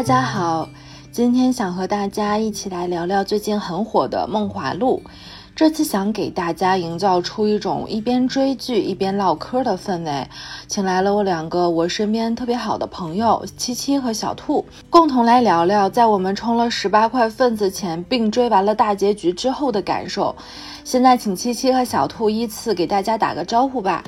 大家好，今天想和大家一起来聊聊最近很火的《梦华录》。这次想给大家营造出一种一边追剧一边唠嗑的氛围，请来了我两个我身边特别好的朋友七七和小兔，共同来聊聊在我们充了十八块份子钱并追完了大结局之后的感受。现在请七七和小兔依次给大家打个招呼吧。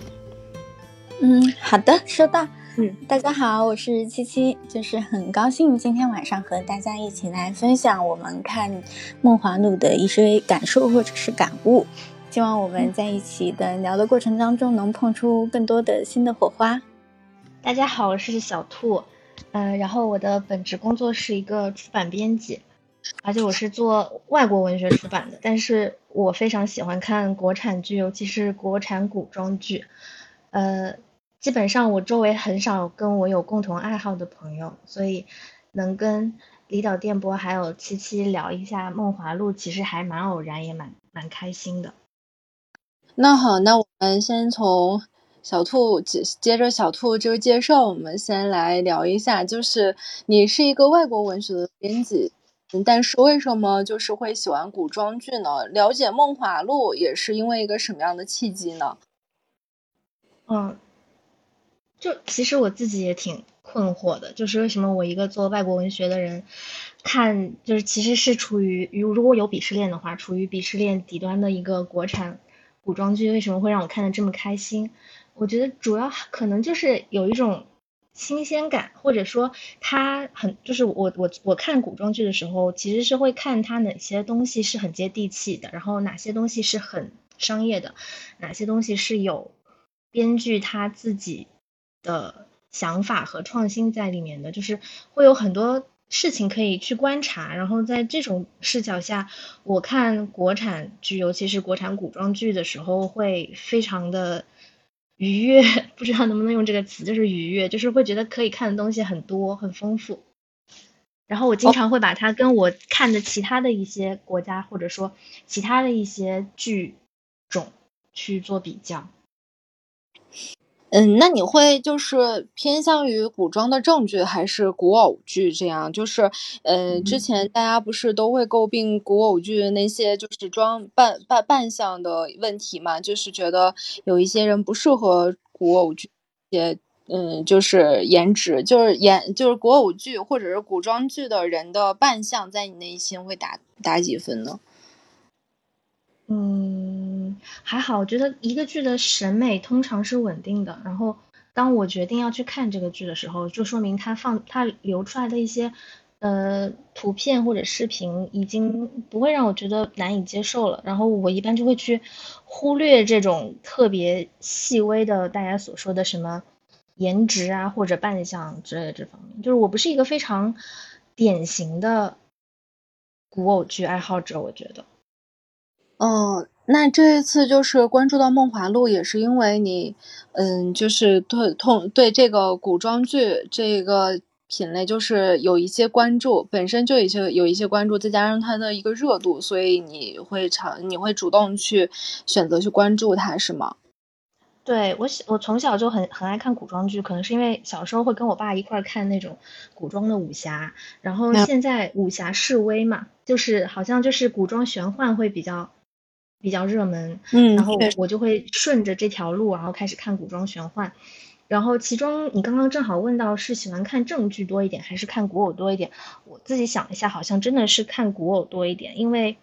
嗯，好的，收到。嗯，大家好，我是七七，就是很高兴今天晚上和大家一起来分享我们看《梦华录》的一些感受或者是感悟。希望我们在一起的聊的过程当中，能碰出更多的新的火花。大家好，我是小兔，嗯，然后我的本职工作是一个出版编辑，而且我是做外国文学出版的，但是我非常喜欢看国产剧，尤其是国产古装剧，呃。基本上我周围很少跟我有共同爱好的朋友，所以能跟李导电波还有七七聊一下《梦华录》，其实还蛮偶然，也蛮蛮开心的。那好，那我们先从小兔接接着小兔这个介绍，我们先来聊一下，就是你是一个外国文学的编辑，但是为什么就是会喜欢古装剧呢？了解《梦华录》也是因为一个什么样的契机呢？嗯。就其实我自己也挺困惑的，就是为什么我一个做外国文学的人，看就是其实是处于如如果有鄙视链的话，处于鄙视链底端的一个国产古装剧，为什么会让我看的这么开心？我觉得主要可能就是有一种新鲜感，或者说它很就是我我我看古装剧的时候，其实是会看它哪些东西是很接地气的，然后哪些东西是很商业的，哪些东西是有编剧他自己。的想法和创新在里面的，就是会有很多事情可以去观察。然后在这种视角下，我看国产剧，尤其是国产古装剧的时候，会非常的愉悦。不知道能不能用这个词，就是愉悦，就是会觉得可以看的东西很多，很丰富。然后我经常会把它跟我看的其他的一些国家，或者说其他的一些剧种去做比较。嗯，那你会就是偏向于古装的正剧还是古偶剧？这样就是，呃，之前大家不是都会诟病古偶剧那些就是装扮扮扮相的问题嘛？就是觉得有一些人不适合古偶剧，也嗯，就是颜值，就是颜，就是古偶剧或者是古装剧的人的扮相，在你内心会打打几分呢？嗯，还好，我觉得一个剧的审美通常是稳定的。然后，当我决定要去看这个剧的时候，就说明它放它流出来的一些呃图片或者视频已经不会让我觉得难以接受了。然后我一般就会去忽略这种特别细微的大家所说的什么颜值啊或者扮相之类的这方面。就是我不是一个非常典型的古偶剧爱好者，我觉得。嗯，那这一次就是关注到《梦华录》，也是因为你，嗯，就是对通对这个古装剧这个品类就是有一些关注，本身就有一些有一些关注，再加上它的一个热度，所以你会常你会主动去选择去关注它，是吗？对我小我从小就很很爱看古装剧，可能是因为小时候会跟我爸一块儿看那种古装的武侠，然后现在武侠示威嘛，就是好像就是古装玄幻会比较。比较热门，嗯，然后我就会顺着这条路，然后开始看古装玄幻，然后其中你刚刚正好问到是喜欢看正剧多一点还是看古偶多一点，我自己想一下，好像真的是看古偶多一点，因为，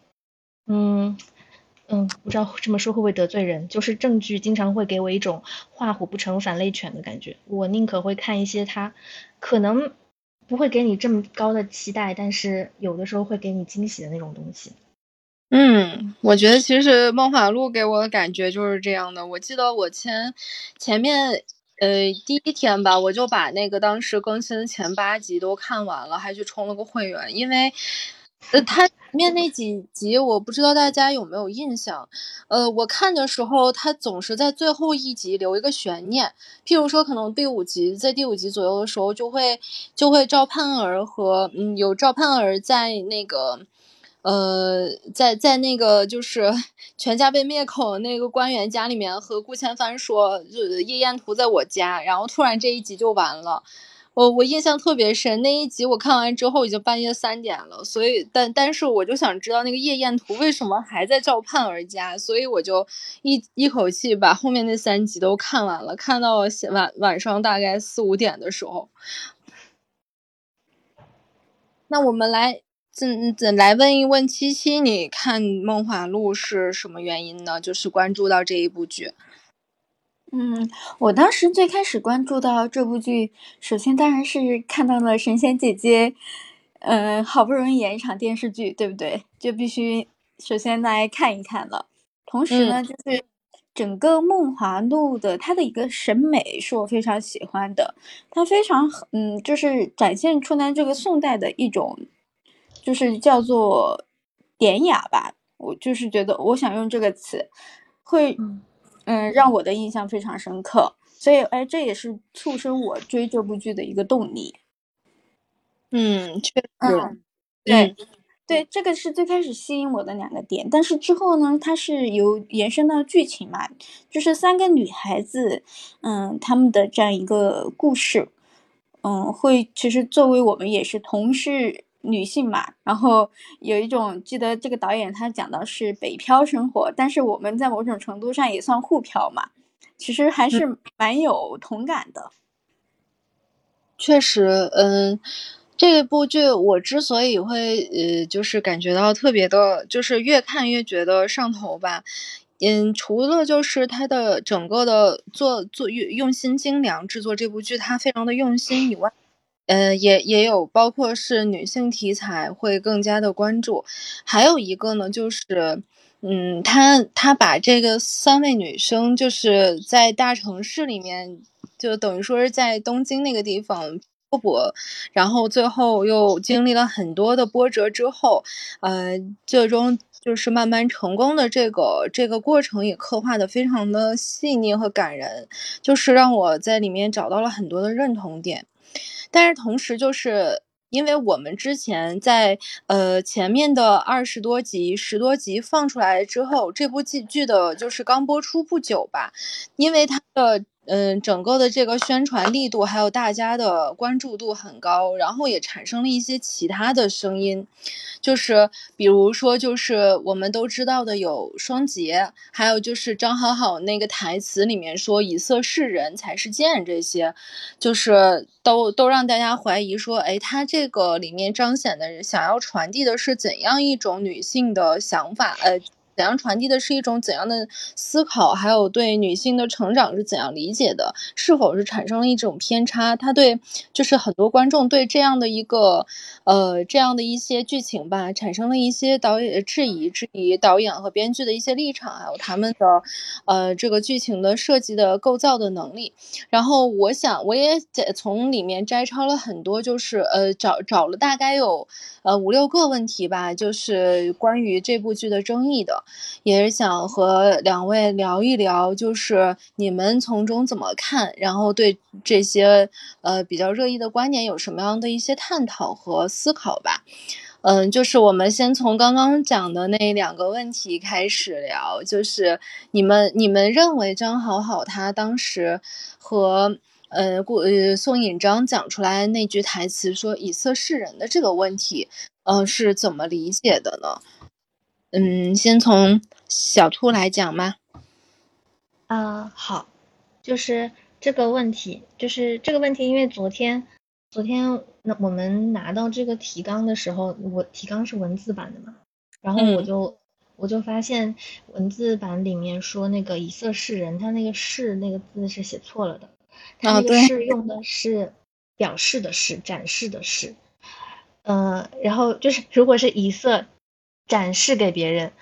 嗯嗯，不知道这么说会不会得罪人，就是正剧经常会给我一种画虎不成反类犬的感觉，我宁可会看一些它可能不会给你这么高的期待，但是有的时候会给你惊喜的那种东西。嗯，我觉得其实《梦华录》给我的感觉就是这样的。我记得我前前面呃第一天吧，我就把那个当时更新的前八集都看完了，还去充了个会员，因为呃它前面那几集我不知道大家有没有印象。呃，我看的时候，它总是在最后一集留一个悬念，譬如说可能第五集在第五集左右的时候，就会就会赵盼儿和嗯有赵盼儿在那个。呃，在在那个就是 全家被灭口那个官员家里面，和顾千帆说，就夜宴图在我家，然后突然这一集就完了，我我印象特别深，那一集我看完之后已经半夜三点了，所以但但是我就想知道那个夜宴图为什么还在赵盼儿家，所以我就一一口气把后面那三集都看完了，看到晚晚上大概四五点的时候。那我们来怎怎来问一问七七，你看《梦华录》是什么原因呢？就是关注到这一部剧。嗯，我当时最开始关注到这部剧，首先当然是看到了神仙姐姐，嗯，好不容易演一场电视剧，对不对？就必须首先来看一看了。同时呢，就是整个《梦华录》的它的一个审美是我非常喜欢的，它非常嗯，就是展现出来这个宋代的一种，就是叫做典雅吧。我就是觉得，我想用这个词，会。嗯，让我的印象非常深刻，所以哎，这也是促生我追这部剧的一个动力。嗯，确实，对对，这个是最开始吸引我的两个点。但是之后呢，它是由延伸到剧情嘛，就是三个女孩子，嗯，她们的这样一个故事，嗯，会其实作为我们也是同是。女性嘛，然后有一种记得这个导演他讲的是北漂生活，但是我们在某种程度上也算沪漂嘛，其实还是蛮有同感的。确实，嗯，这部剧我之所以会呃，就是感觉到特别的，就是越看越觉得上头吧。嗯，除了就是它的整个的做做用用心精良制作这部剧，它非常的用心以外。呃，也也有包括是女性题材会更加的关注，还有一个呢，就是，嗯，他他把这个三位女生就是在大城市里面，就等于说是在东京那个地方漂泊，然后最后又经历了很多的波折之后，呃，最终就是慢慢成功的这个这个过程也刻画的非常的细腻和感人，就是让我在里面找到了很多的认同点。但是同时，就是因为我们之前在呃前面的二十多集、十多集放出来之后，这部剧剧的就是刚播出不久吧，因为它的嗯整个的这个宣传力度还有大家的关注度很高，然后也产生了一些其他的声音。就是比如说，就是我们都知道的有双节，还有就是张好好那个台词里面说“以色示人才是贱”，这些就是都都让大家怀疑说，哎，他这个里面彰显的想要传递的是怎样一种女性的想法？呃。怎样传递的是一种怎样的思考，还有对女性的成长是怎样理解的？是否是产生了一种偏差？他对就是很多观众对这样的一个呃这样的一些剧情吧，产生了一些导演质疑，质疑导演和编剧的一些立场，还有他们的呃这个剧情的设计的构造的能力。然后我想我也在从里面摘抄了很多，就是呃找找了大概有呃五六个问题吧，就是关于这部剧的争议的。也是想和两位聊一聊，就是你们从中怎么看，然后对这些呃比较热议的观点有什么样的一些探讨和思考吧。嗯，就是我们先从刚刚讲的那两个问题开始聊，就是你们你们认为张好好他当时和呃顾呃宋引章讲出来那句台词说以色示人的这个问题，嗯是怎么理解的呢？嗯，先从小兔来讲嘛。啊，好，就是这个问题，就是这个问题，因为昨天，昨天那我们拿到这个提纲的时候，我提纲是文字版的嘛，然后我就我就发现文字版里面说那个以色示人，他那个示那个字是写错了的，他那个示用的是表示的示，展示的示，嗯，然后就是如果是以色。展示给别人，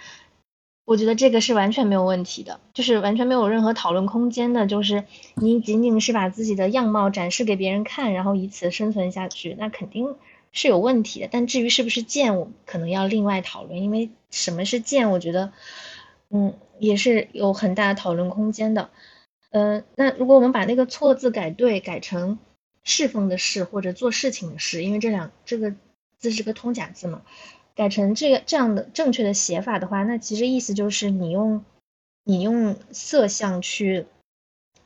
我觉得这个是完全没有问题的，就是完全没有任何讨论空间的。就是你仅仅是把自己的样貌展示给别人看，然后以此生存下去，那肯定是有问题的。但至于是不是贱，我可能要另外讨论，因为什么是贱，我觉得，嗯，也是有很大的讨论空间的。呃，那如果我们把那个错字改对，改成侍奉的侍或者做事情的事，因为这两这个字是个通假字嘛。改成这个这样的正确的写法的话，那其实意思就是你用你用色相去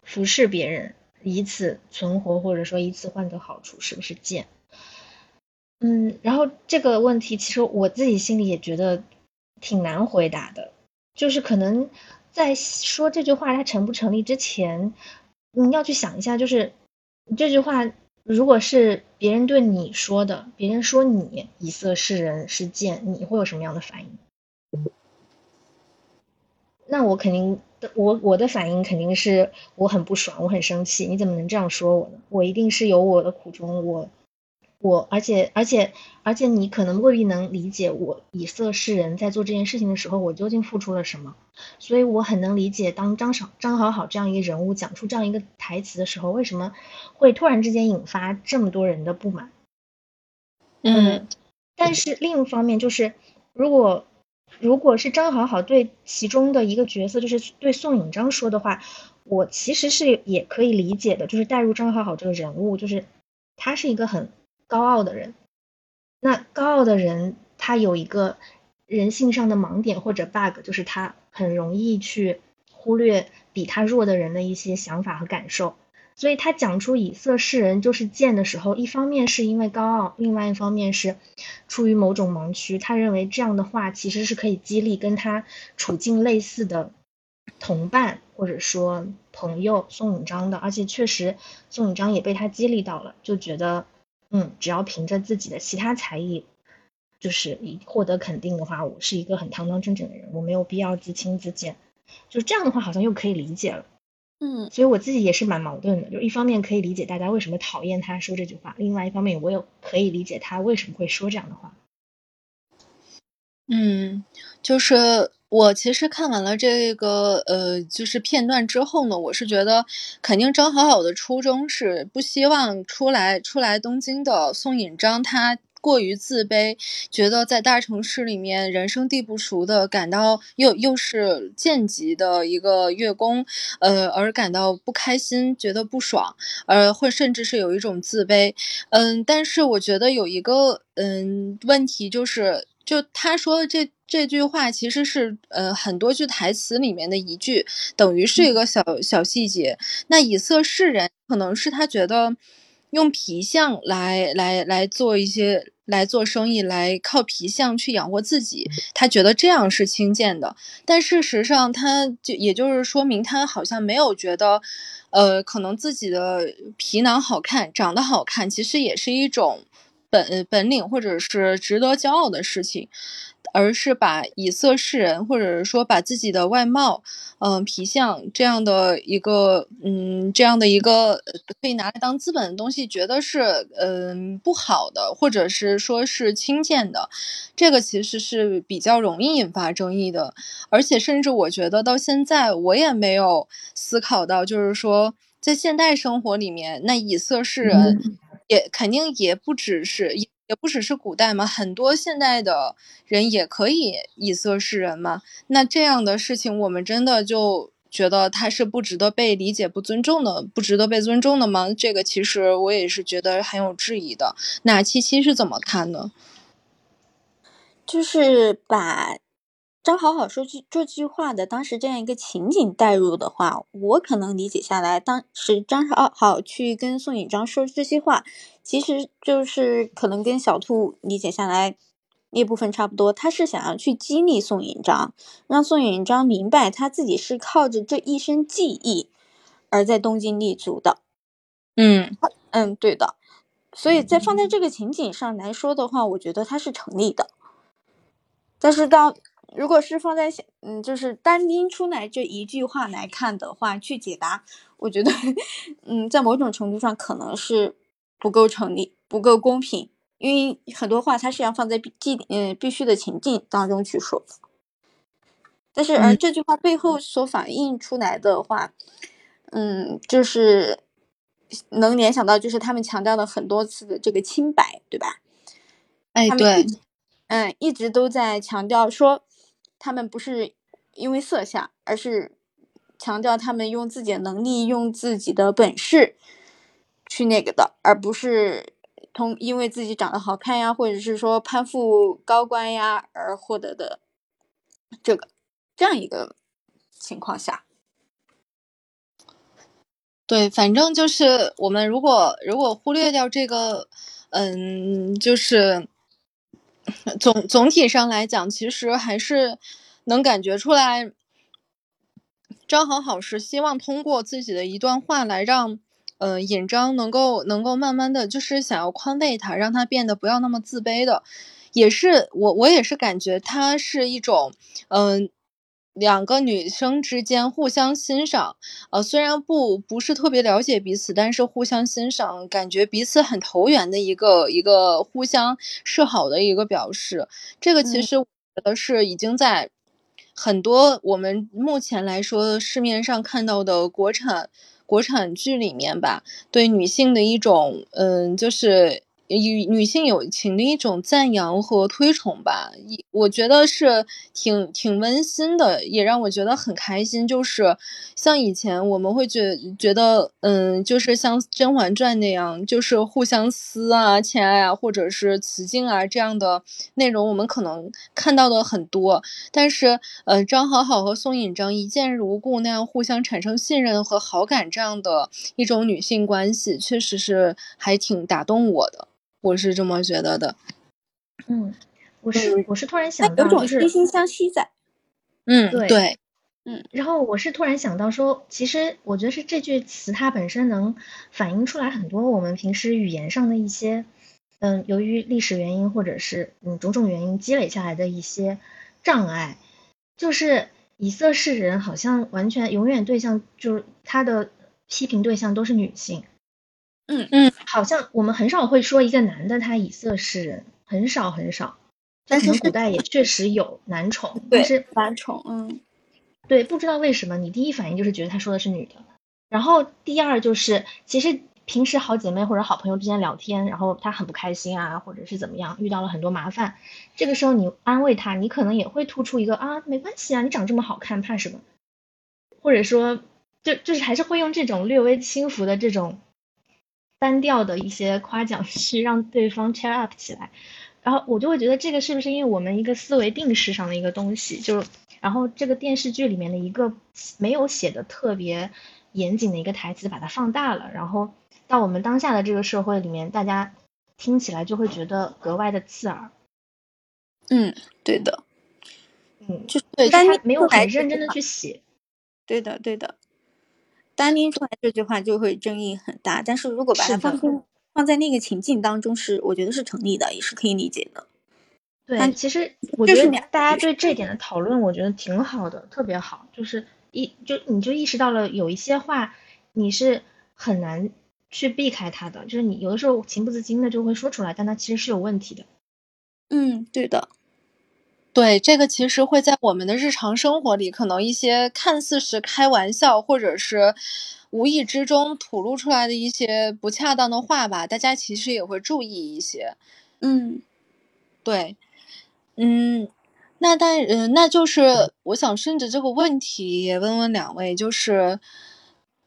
服侍别人，以此存活，或者说以此换得好处，是不是贱？嗯，然后这个问题其实我自己心里也觉得挺难回答的，就是可能在说这句话它成不成立之前，你要去想一下，就是这句话如果是别人对你说的，别人说你以色示人是贱，你会有什么样的反应？那我肯定，我我的反应肯定是我很不爽，我很生气，你怎么能这样说我呢？我一定是有我的苦衷，我我而且而且而且你可能未必能理解我以色示人在做这件事情的时候，我究竟付出了什么。所以我很能理解，当张少张好好这样一个人物讲出这样一个台词的时候，为什么会突然之间引发这么多人的不满？嗯，但是另一方面就是，如果。如果是张好好对其中的一个角色，就是对宋引章说的话，我其实是也可以理解的，就是带入张好好这个人物，就是他是一个很高傲的人。那高傲的人，他有一个人性上的盲点或者 bug，就是他很容易去忽略比他弱的人的一些想法和感受。所以他讲出以色示人就是贱的时候，一方面是因为高傲，另外一方面是出于某种盲区。他认为这样的话其实是可以激励跟他处境类似的同伴或者说朋友宋永章的，而且确实宋永章也被他激励到了，就觉得嗯，只要凭着自己的其他才艺，就是以获得肯定的话，我是一个很堂堂正正的人，我没有必要自轻自贱。就这样的话，好像又可以理解了。嗯，所以我自己也是蛮矛盾的，就一方面可以理解大家为什么讨厌他说这句话，另外一方面我又可以理解他为什么会说这样的话。嗯，就是我其实看完了这个呃，就是片段之后呢，我是觉得肯定张好好的初衷是不希望出来出来东京的宋引章他。过于自卑，觉得在大城市里面人生地不熟的，感到又又是贱籍的一个月宫，呃，而感到不开心，觉得不爽，呃，会甚至是有一种自卑，嗯，但是我觉得有一个嗯问题就是，就他说的这这句话其实是呃很多句台词里面的一句，等于是一个小小细节。那以色示人，可能是他觉得。用皮相来来来做一些来做生意，来靠皮相去养活自己，他觉得这样是轻贱的。但事实上，他就也就是说明他好像没有觉得，呃，可能自己的皮囊好看，长得好看，其实也是一种本本领或者是值得骄傲的事情。而是把以色示人，或者是说把自己的外貌，嗯，皮相这样的一个，嗯，这样的一个可以拿来当资本的东西，觉得是，嗯，不好的，或者是说是轻贱的，这个其实是比较容易引发争议的。而且，甚至我觉得到现在，我也没有思考到，就是说在现代生活里面，那以色示人也肯定也不只是。也不只是古代嘛，很多现代的人也可以以色示人嘛。那这样的事情，我们真的就觉得他是不值得被理解、不尊重的，不值得被尊重的吗？这个其实我也是觉得很有质疑的。那七七是怎么看的？就是把。张好好说句这句话的当时这样一个情景带入的话，我可能理解下来，当时张好好去跟宋引章说这些话，其实就是可能跟小兔理解下来那部分差不多。他是想要去激励宋引章，让宋引章明白他自己是靠着这一身技艺而在东京立足的。嗯嗯，对的。所以在放在这个情景上来说的话，我觉得它是成立的。但是到如果是放在嗯，就是单拎出来这一句话来看的话，去解答，我觉得，嗯，在某种程度上可能是不够成立、不够公平，因为很多话它是要放在必嗯必须的情境当中去说的。但是而这句话背后所反映出来的话，嗯，就是能联想到就是他们强调了很多次的这个清白，对吧？哎，对，嗯，一直都在强调说。他们不是因为色相，而是强调他们用自己的能力、用自己的本事去那个的，而不是通因为自己长得好看呀，或者是说攀附高官呀而获得的这个这样一个情况下。对，反正就是我们如果如果忽略掉这个，嗯，就是总总体上来讲，其实还是能感觉出来，张好好是希望通过自己的一段话来让，呃，尹章能够能够慢慢的就是想要宽慰他，让他变得不要那么自卑的，也是我我也是感觉他是一种，嗯。两个女生之间互相欣赏，呃，虽然不不是特别了解彼此，但是互相欣赏，感觉彼此很投缘的一个一个互相示好的一个表示。这个其实我觉得是已经在很多我们目前来说市面上看到的国产国产剧里面吧，对女性的一种，嗯，就是。女女性友情的一种赞扬和推崇吧，我觉得是挺挺温馨的，也让我觉得很开心。就是像以前我们会觉觉得，嗯，就是像《甄嬛传》那样，就是互相撕啊、亲爱啊，或者是雌竞啊这样的内容，我们可能看到的很多。但是，呃，张好好和宋引章一见如故那样互相产生信任和好感这样的一种女性关系，确实是还挺打动我的。我是这么觉得的，嗯，我是我是突然想到，就是惺惺相惜在，嗯，对对，嗯，然后我是突然想到说，其实我觉得是这句词它本身能反映出来很多我们平时语言上的一些，嗯，由于历史原因或者是嗯种种原因积累下来的一些障碍，就是以色侍人好像完全永远对象就是他的批评对象都是女性。嗯嗯，好像我们很少会说一个男的他以色示人，很少很少。但是古代也确实有男宠，但是男宠，嗯，对，不知道为什么你第一反应就是觉得他说的是女的。然后第二就是，其实平时好姐妹或者好朋友之间聊天，然后他很不开心啊，或者是怎么样，遇到了很多麻烦，这个时候你安慰他，你可能也会突出一个啊，没关系啊，你长这么好看，怕什么？或者说，就就是还是会用这种略微轻浮的这种。单调的一些夸奖 去让对方 cheer up 起来，然后我就会觉得这个是不是因为我们一个思维定式上的一个东西，就然后这个电视剧里面的一个没有写的特别严谨的一个台词把它放大了，然后到我们当下的这个社会里面，大家听起来就会觉得格外的刺耳。嗯，对的，嗯，就对，他没有很认真的去写。对的，对的。单拎出来这句话就会争议很大，但是如果把它放放在那个情境当中，是我觉得是成立的，也是可以理解的。对，其实我觉得大家对这点的讨论，我觉得挺好的，特别好。就是一就你就意识到了有一些话你是很难去避开它的，就是你有的时候情不自禁的就会说出来，但它其实是有问题的。嗯，对的。对，这个其实会在我们的日常生活里，可能一些看似是开玩笑，或者是无意之中吐露出来的一些不恰当的话吧，大家其实也会注意一些。嗯，对，嗯，那但嗯，那就是我想顺着这个问题也问问两位，就是。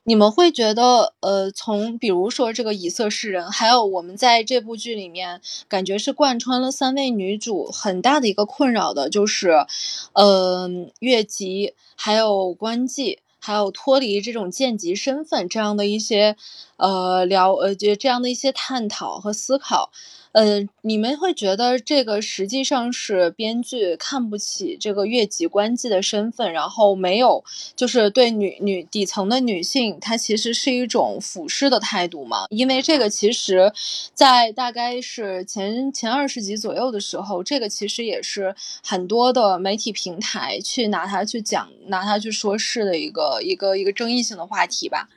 你们会觉得，呃，从比如说这个以色侍人，还有我们在这部剧里面，感觉是贯穿了三位女主很大的一个困扰的，就是，呃，越级，还有关妓，还有脱离这种贱籍身份这样的一些，呃，聊，呃，就这样的一些探讨和思考。呃，你们会觉得这个实际上是编剧看不起这个越级官妓的身份，然后没有就是对女女底层的女性，她其实是一种俯视的态度吗？因为这个其实，在大概是前前二十集左右的时候，这个其实也是很多的媒体平台去拿它去讲、拿它去说事的一个一个一个争议性的话题吧。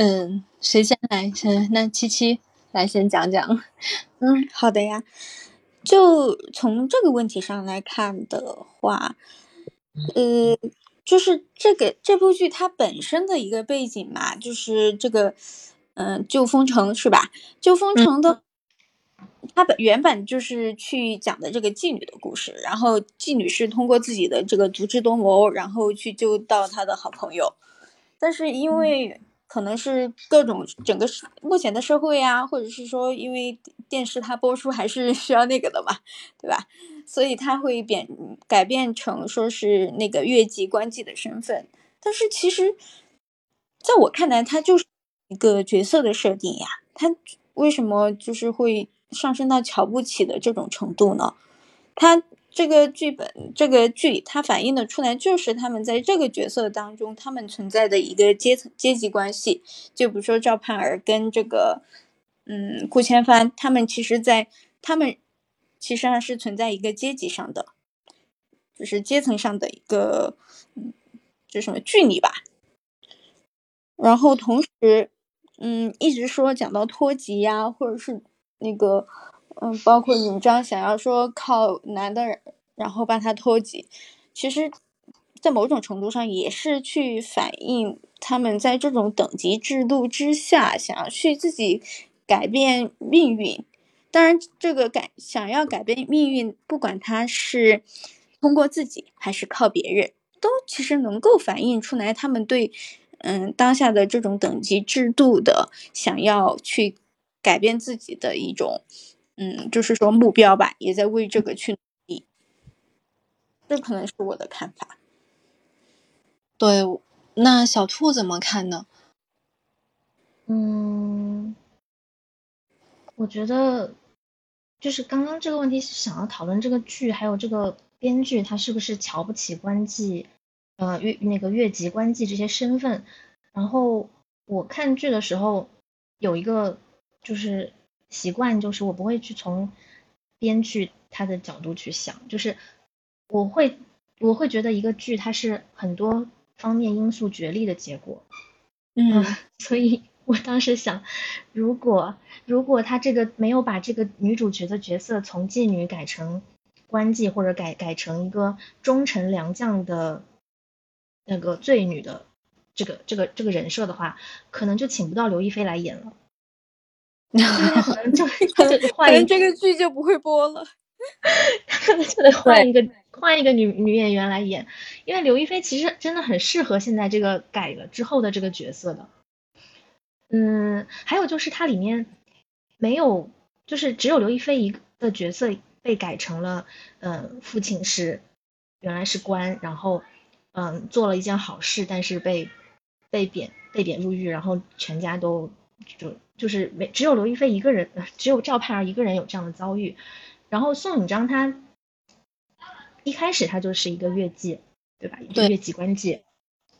嗯，谁先来？先那七七来先讲讲。嗯，好的呀。就从这个问题上来看的话，呃，就是这个这部剧它本身的一个背景嘛，就是这个，嗯，旧风城是吧？旧风城的，它本原本就是去讲的这个妓女的故事，然后妓女是通过自己的这个足智多谋，然后去救到她的好朋友，但是因为。可能是各种整个目前的社会呀，或者是说，因为电视它播出还是 需要那个的嘛，对吧？所以它会变改变成说是那个越级关妓的身份，但是其实，在我看来，它就是一个角色的设定呀。它为什么就是会上升到瞧不起的这种程度呢？它这个剧本，这个剧，它反映的出来就是他们在这个角色当中，他们存在的一个阶层阶级关系。就比如说赵盼儿跟这个，嗯，顾千帆，他们其实，在他们其实上是存在一个阶级上的，就是阶层上的一个，嗯，就什么距离吧。然后同时，嗯，一直说讲到脱籍呀，或者是那个。嗯，包括尹章想要说靠男的，然后把他托起，其实，在某种程度上也是去反映他们在这种等级制度之下，想要去自己改变命运。当然，这个改想要改变命运，不管他是通过自己还是靠别人，都其实能够反映出来他们对嗯当下的这种等级制度的想要去改变自己的一种。嗯，就是说目标吧，也在为这个去努力，这可能是我的看法。对，那小兔怎么看呢？嗯，我觉得就是刚刚这个问题是想要讨论这个剧，还有这个编剧他是不是瞧不起官妓，呃，越那个越级官妓这些身份。然后我看剧的时候有一个就是。习惯就是我不会去从编剧他的角度去想，就是我会我会觉得一个剧它是很多方面因素角力的结果，嗯，所以我当时想，如果如果他这个没有把这个女主角的角色从妓女改成官妓，或者改改成一个忠臣良将的那个罪女的这个这个这个人设的话，可能就请不到刘亦菲来演了。可能就可能这个剧就不会播了，可 能就得换一个换一个女女演员来演，因为刘亦菲其实真的很适合现在这个改了之后的这个角色的。嗯，还有就是它里面没有，就是只有刘亦菲一个的角色被改成了，嗯，父亲是原来是官，然后嗯做了一件好事，但是被被贬被贬入狱，然后全家都就。就是没只有刘亦菲一个人，只有赵盼儿一个人有这样的遭遇。然后宋引章他一开始他就是一个月妓，对吧？一个月妓官妓。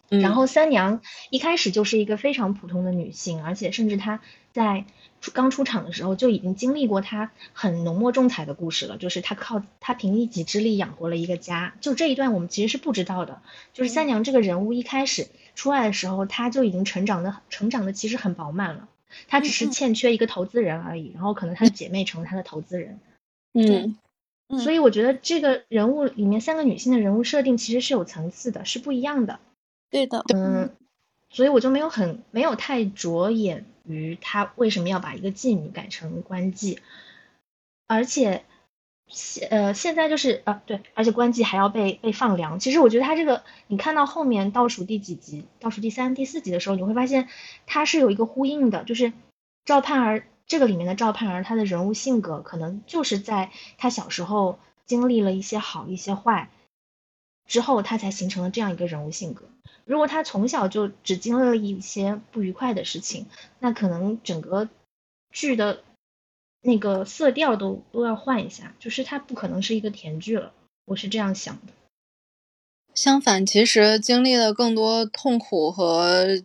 然后三娘一开始就是一个非常普通的女性，而且甚至她在出刚出场的时候就已经经历过她很浓墨重彩的故事了，就是她靠她凭一己之力养活了一个家。就这一段我们其实是不知道的，就是三娘这个人物一开始出来的时候，她就已经成长的成长的其实很饱满了。她只是欠缺一个投资人而已，然后可能她的姐妹成了她的投资人，嗯，所以我觉得这个人物里面三个女性的人物设定其实是有层次的，是不一样的。对的，嗯，所以我就没有很没有太着眼于她为什么要把一个妓女改成官妓，而且。现呃，现在就是啊，对，而且关机还要被被放凉。其实我觉得他这个，你看到后面倒数第几集，倒数第三、第四集的时候，你会发现他是有一个呼应的，就是赵盼儿这个里面的赵盼儿，她的人物性格可能就是在她小时候经历了一些好、一些坏之后，她才形成了这样一个人物性格。如果她从小就只经历了一些不愉快的事情，那可能整个剧的。那个色调都都要换一下，就是它不可能是一个甜剧了，我是这样想的。相反，其实经历了更多痛苦和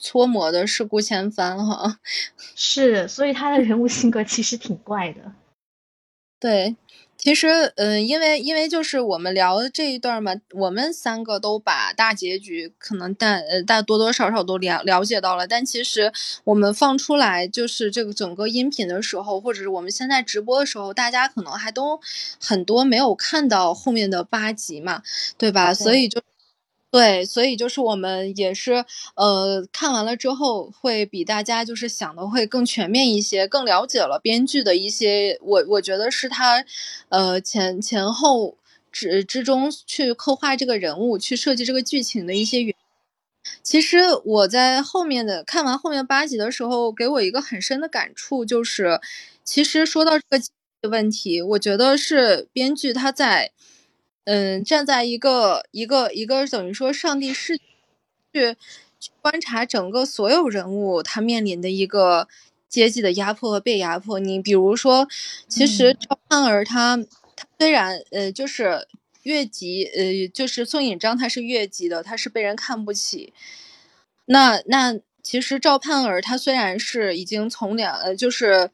搓磨的是顾千帆哈。是，所以他的人物性格其实挺怪的。对。其实，嗯，因为因为就是我们聊这一段嘛，我们三个都把大结局可能大呃大多多少少都了了解到了，但其实我们放出来就是这个整个音频的时候，或者是我们现在直播的时候，大家可能还都很多没有看到后面的八集嘛，对吧？所以就。对，所以就是我们也是，呃，看完了之后会比大家就是想的会更全面一些，更了解了编剧的一些，我我觉得是他，呃，前前后之之中去刻画这个人物，去设计这个剧情的一些原。其实我在后面的看完后面八集的时候，给我一个很深的感触，就是其实说到这个问题，我觉得是编剧他在。嗯，站在一个一个一个等于说上帝视去去观察整个所有人物他面临的一个阶级的压迫和被压迫。你比如说，其实赵盼儿他他虽然呃就是越级，呃就是宋引章他是越级的，他是被人看不起。那那其实赵盼儿他虽然是已经从两呃就是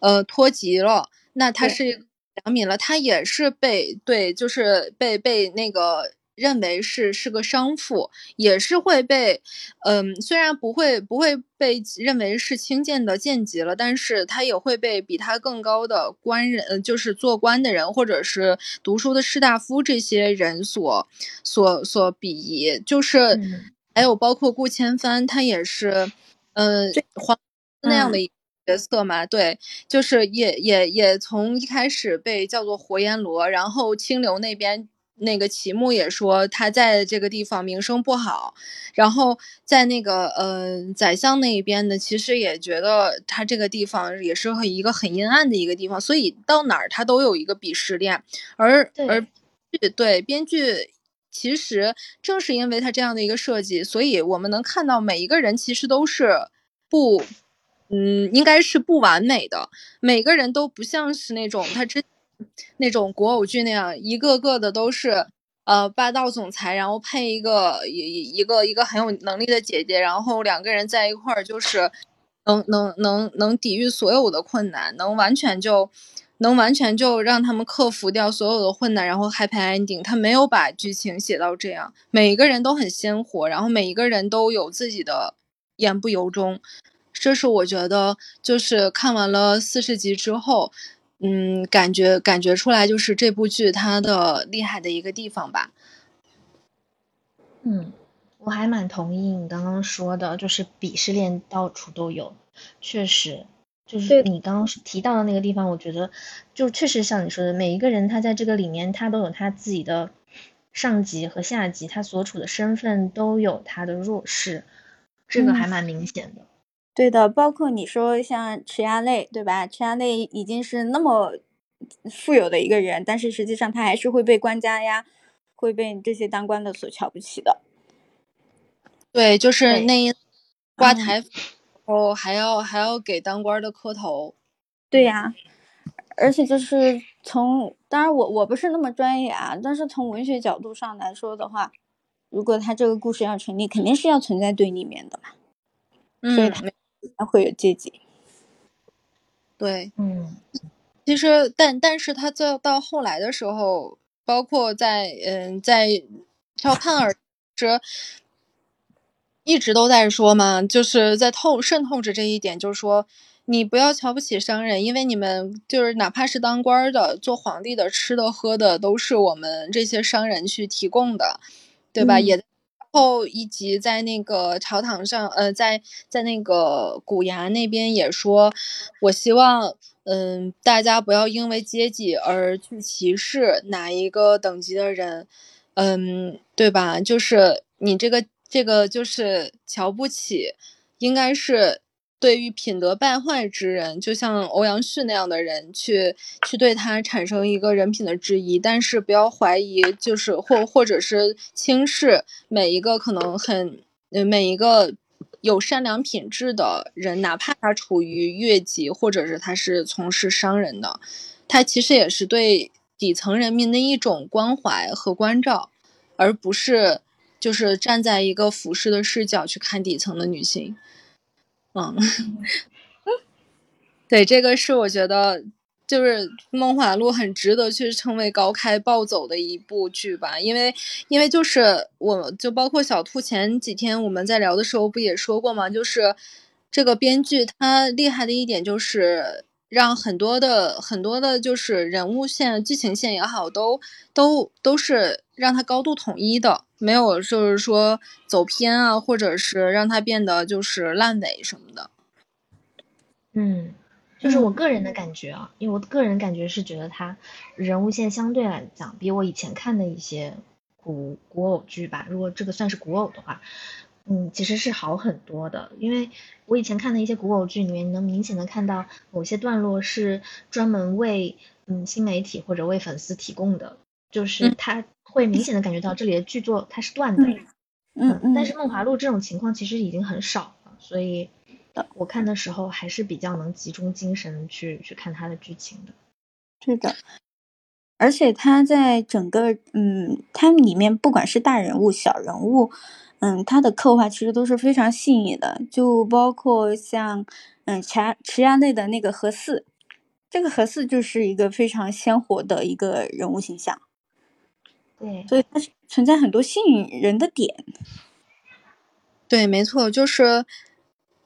呃脱籍了，那他是良民了，他也是被对就是被被那个认为是是个商妇，也是会被嗯虽然不会不会被认为是轻贱的贱籍了，但是他也会被比他更高的官人就是做官的人或者是读书的士大夫这些人所所所鄙夷，就是。还有包括顾千帆，他也是，呃，黄那样的角色嘛，对，就是也也也从一开始被叫做活阎罗，然后清流那边那个齐木也说他在这个地方名声不好，然后在那个呃宰相那一边呢，其实也觉得他这个地方也是一个很阴暗的一个地方，所以到哪儿他都有一个鄙视链，而而对编剧。其实正是因为他这样的一个设计，所以我们能看到每一个人其实都是不，嗯，应该是不完美的。每个人都不像是那种他之那种国偶剧那样，一个个的都是呃霸道总裁，然后配一个一一个一个很有能力的姐姐，然后两个人在一块儿就是能能能能抵御所有的困难，能完全就。能完全就让他们克服掉所有的困难，然后 happy ending。他没有把剧情写到这样，每一个人都很鲜活，然后每一个人都有自己的言不由衷。这是我觉得，就是看完了四十集之后，嗯，感觉感觉出来就是这部剧它的厉害的一个地方吧。嗯，我还蛮同意你刚刚说的，就是鄙视链到处都有，确实。就是你刚刚提到的那个地方，我觉得就确实像你说的，每一个人他在这个里面，他都有他自己的上级和下级，他所处的身份都有他的弱势，这个还蛮明显的。对的，包括你说像池亚类，对吧？池亚类已经是那么富有的一个人，但是实际上他还是会被官家呀，会被这些当官的所瞧不起的。对，就是那挂台。哦，还要还要给当官的磕头，对呀，而且就是从当然我我不是那么专业啊，但是从文学角度上来说的话，如果他这个故事要成立，肯定是要存在对立面的嘛，所以他才会有阶级。对，嗯，其实但但是他在到后来的时候，包括在嗯在乔盼尔这。一直都在说嘛，就是在透渗透着这一点，就是说你不要瞧不起商人，因为你们就是哪怕是当官的、做皇帝的、吃的喝的，都是我们这些商人去提供的，对吧？也后一集在那个朝堂上，呃，在在那个古崖那边也说，我希望，嗯，大家不要因为阶级而去歧视哪一个等级的人，嗯，对吧？就是你这个。这个就是瞧不起，应该是对于品德败坏之人，就像欧阳旭那样的人，去去对他产生一个人品的质疑，但是不要怀疑，就是或或者是轻视每一个可能很每一个有善良品质的人，哪怕他处于越级，或者是他是从事商人的，他其实也是对底层人民的一种关怀和关照，而不是。就是站在一个俯视的视角去看底层的女性，嗯，对，这个是我觉得就是《梦华录》很值得去称为高开暴走的一部剧吧，因为因为就是我就包括小兔前几天我们在聊的时候不也说过吗？就是这个编剧他厉害的一点就是让很多的很多的就是人物线、剧情线也好，都都都是让它高度统一的。没有，就是说走偏啊，或者是让它变得就是烂尾什么的。嗯，就是我个人的感觉啊，因为我个人感觉是觉得它人物线相对来讲比我以前看的一些古古偶剧吧，如果这个算是古偶的话，嗯，其实是好很多的。因为我以前看的一些古偶剧里面，你能明显的看到某些段落是专门为嗯新媒体或者为粉丝提供的，就是它。会明显的感觉到这里的剧作它是断的，嗯嗯。但是《梦华录》这种情况其实已经很少了，所以我看的时候还是比较能集中精神去去看它的剧情的。是的。而且他在整个，嗯，它里面不管是大人物、小人物，嗯，他的刻画其实都是非常细腻的。就包括像，嗯，池池衙内的那个何四，这个何四就是一个非常鲜活的一个人物形象。对，所以它是存在很多吸引人的点。对，没错，就是。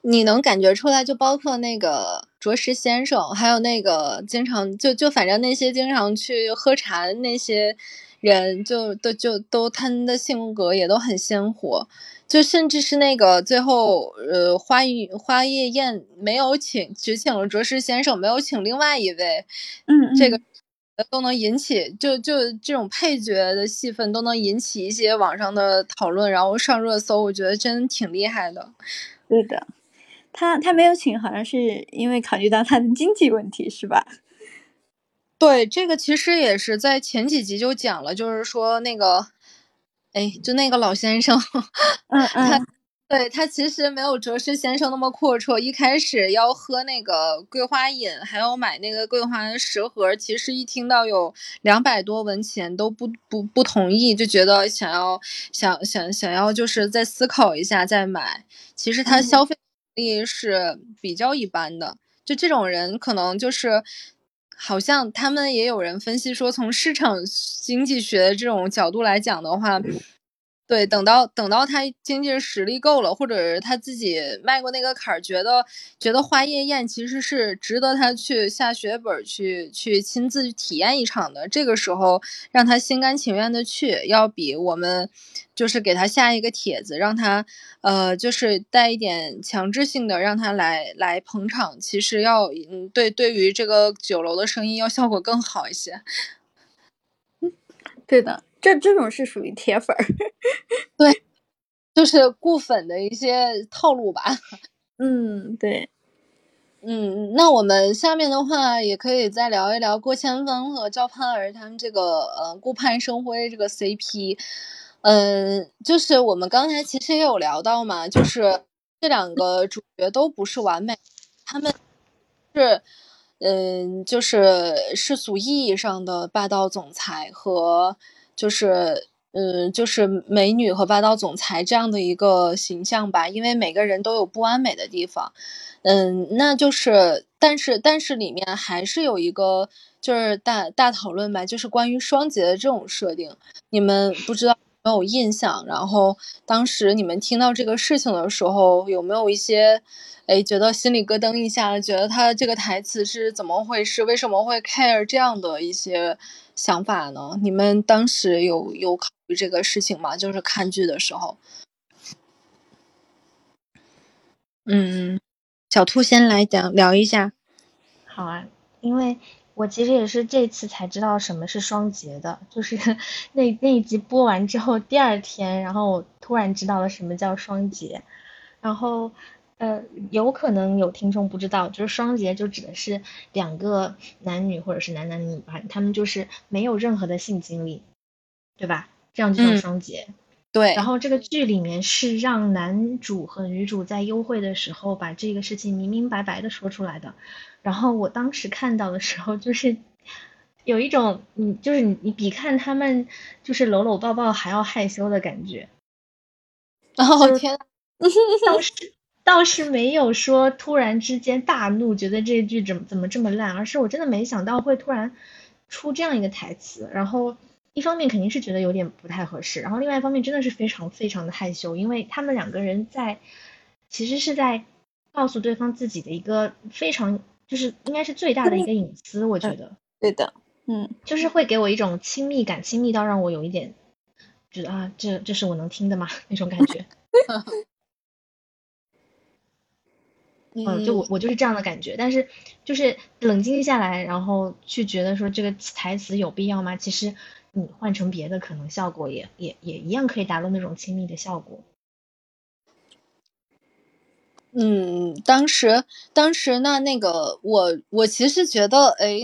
你能感觉出来，就包括那个卓石先生，还有那个经常就就反正那些经常去喝茶的那些人，就都就都他们的性格也都很鲜活，就甚至是那个最后呃花玉花夜宴没有请，只请了卓石先生，没有请另外一位，嗯，这个都能引起就就这种配角的戏份都能引起一些网上的讨论，然后上热搜，我觉得真挺厉害的，对的。他他没有请，好像是因为考虑到他的经济问题，是吧？对，这个其实也是在前几集就讲了，就是说那个，哎，就那个老先生，嗯嗯，他 对他其实没有哲师先生那么阔绰。一开始要喝那个桂花饮，还有买那个桂花食盒，其实一听到有两百多文钱都不不不同意，就觉得想要想想想要就是再思考一下再买。其实他消费。力是比较一般的，就这种人可能就是，好像他们也有人分析说，从市场经济学的这种角度来讲的话。对，等到等到他经济实力够了，或者是他自己迈过那个坎儿，觉得觉得花夜宴其实是值得他去下血本去去亲自体验一场的。这个时候让他心甘情愿的去，要比我们就是给他下一个帖子，让他呃就是带一点强制性的让他来来捧场，其实要嗯对对于这个酒楼的生意要效果更好一些。嗯，对的。这这种是属于铁粉儿，对，就是固粉的一些套路吧。嗯，对，嗯，那我们下面的话也可以再聊一聊郭千帆和赵盼儿他们这个呃顾盼生辉这个 CP。嗯，就是我们刚才其实也有聊到嘛，就是这两个主角都不是完美，他们是嗯，就是世俗意义上的霸道总裁和。就是，嗯，就是美女和霸道总裁这样的一个形象吧，因为每个人都有不完美的地方，嗯，那就是，但是，但是里面还是有一个就是大大讨论吧，就是关于双节的这种设定，你们不知道没有印象？然后当时你们听到这个事情的时候，有没有一些，哎，觉得心里咯噔一下，觉得他这个台词是怎么回事？为什么会 care 这样的一些？想法呢？你们当时有有考虑这个事情吗？就是看剧的时候。嗯，小兔先来讲聊一下。好啊，因为我其实也是这次才知道什么是双节的，就是 那那一集播完之后，第二天，然后我突然知道了什么叫双节，然后。呃，有可能有听众不知道，就是双节就指的是两个男女或者是男男女女吧，他们就是没有任何的性经历，对吧？这样就叫双节。对。然后这个剧里面是让男主和女主在幽会的时候把这个事情明明白白的说出来的。然后我当时看到的时候，就是有一种，你就是你你比看他们就是搂搂抱抱还要害羞的感觉。哦天，当时。倒是没有说突然之间大怒，觉得这剧怎么怎么这么烂，而是我真的没想到会突然出这样一个台词。然后一方面肯定是觉得有点不太合适，然后另外一方面真的是非常非常的害羞，因为他们两个人在其实是在告诉对方自己的一个非常就是应该是最大的一个隐私，我觉得对的，嗯，就是会给我一种亲密感，亲密到让我有一点觉得啊，这这是我能听的吗 那种感觉。嗯，就我我就是这样的感觉，但是就是冷静下来，然后去觉得说这个台词有必要吗？其实你换成别的，可能效果也也也一样可以达到那种亲密的效果。嗯，当时当时那那个我我其实觉得，哎，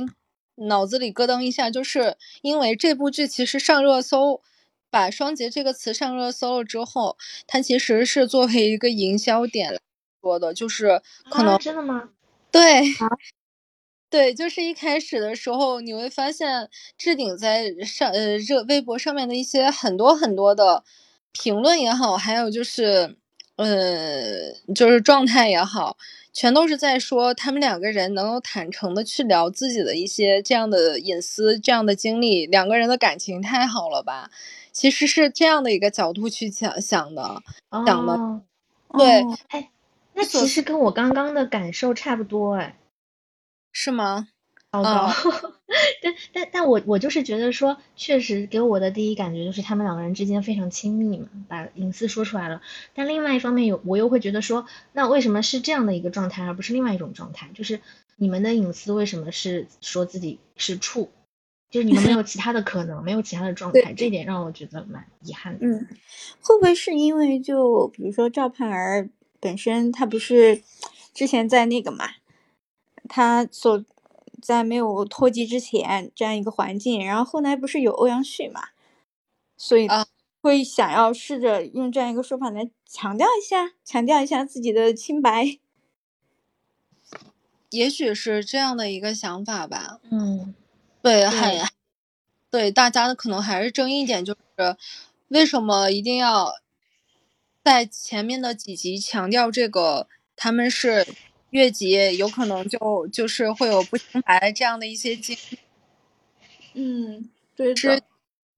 脑子里咯噔一下，就是因为这部剧其实上热搜。把双节这个词上热搜了之后，它其实是作为一个营销点来说的，就是可能真的吗？对，对，就是一开始的时候，你会发现置顶在上呃热微博上面的一些很多很多的评论也好，还有就是呃就是状态也好。全都是在说他们两个人能够坦诚的去聊自己的一些这样的隐私、这样的经历，两个人的感情太好了吧？其实是这样的一个角度去想想的，想的，对，哎，那其实跟我刚刚的感受差不多，哎，是吗？糟糕，但但但我我就是觉得说，确实给我的第一感觉就是他们两个人之间非常亲密嘛，把隐私说出来了。但另外一方面有我又会觉得说，那为什么是这样的一个状态，而不是另外一种状态？就是你们的隐私为什么是说自己是处？就是你们没有其他的可能，没有其他的状态，这点让我觉得蛮遗憾的。嗯，会不会是因为就比如说赵盼儿本身她不是之前在那个嘛，她所。在没有脱籍之前，这样一个环境，然后后来不是有欧阳旭嘛，所以会想要试着用这样一个说法来强调一下，强调一下自己的清白。也许是这样的一个想法吧。嗯，对，很对，大家的可能还是争议点就是，为什么一定要在前面的几集强调这个他们是。越级有可能就就是会有不清白这样的一些经历，嗯，对是，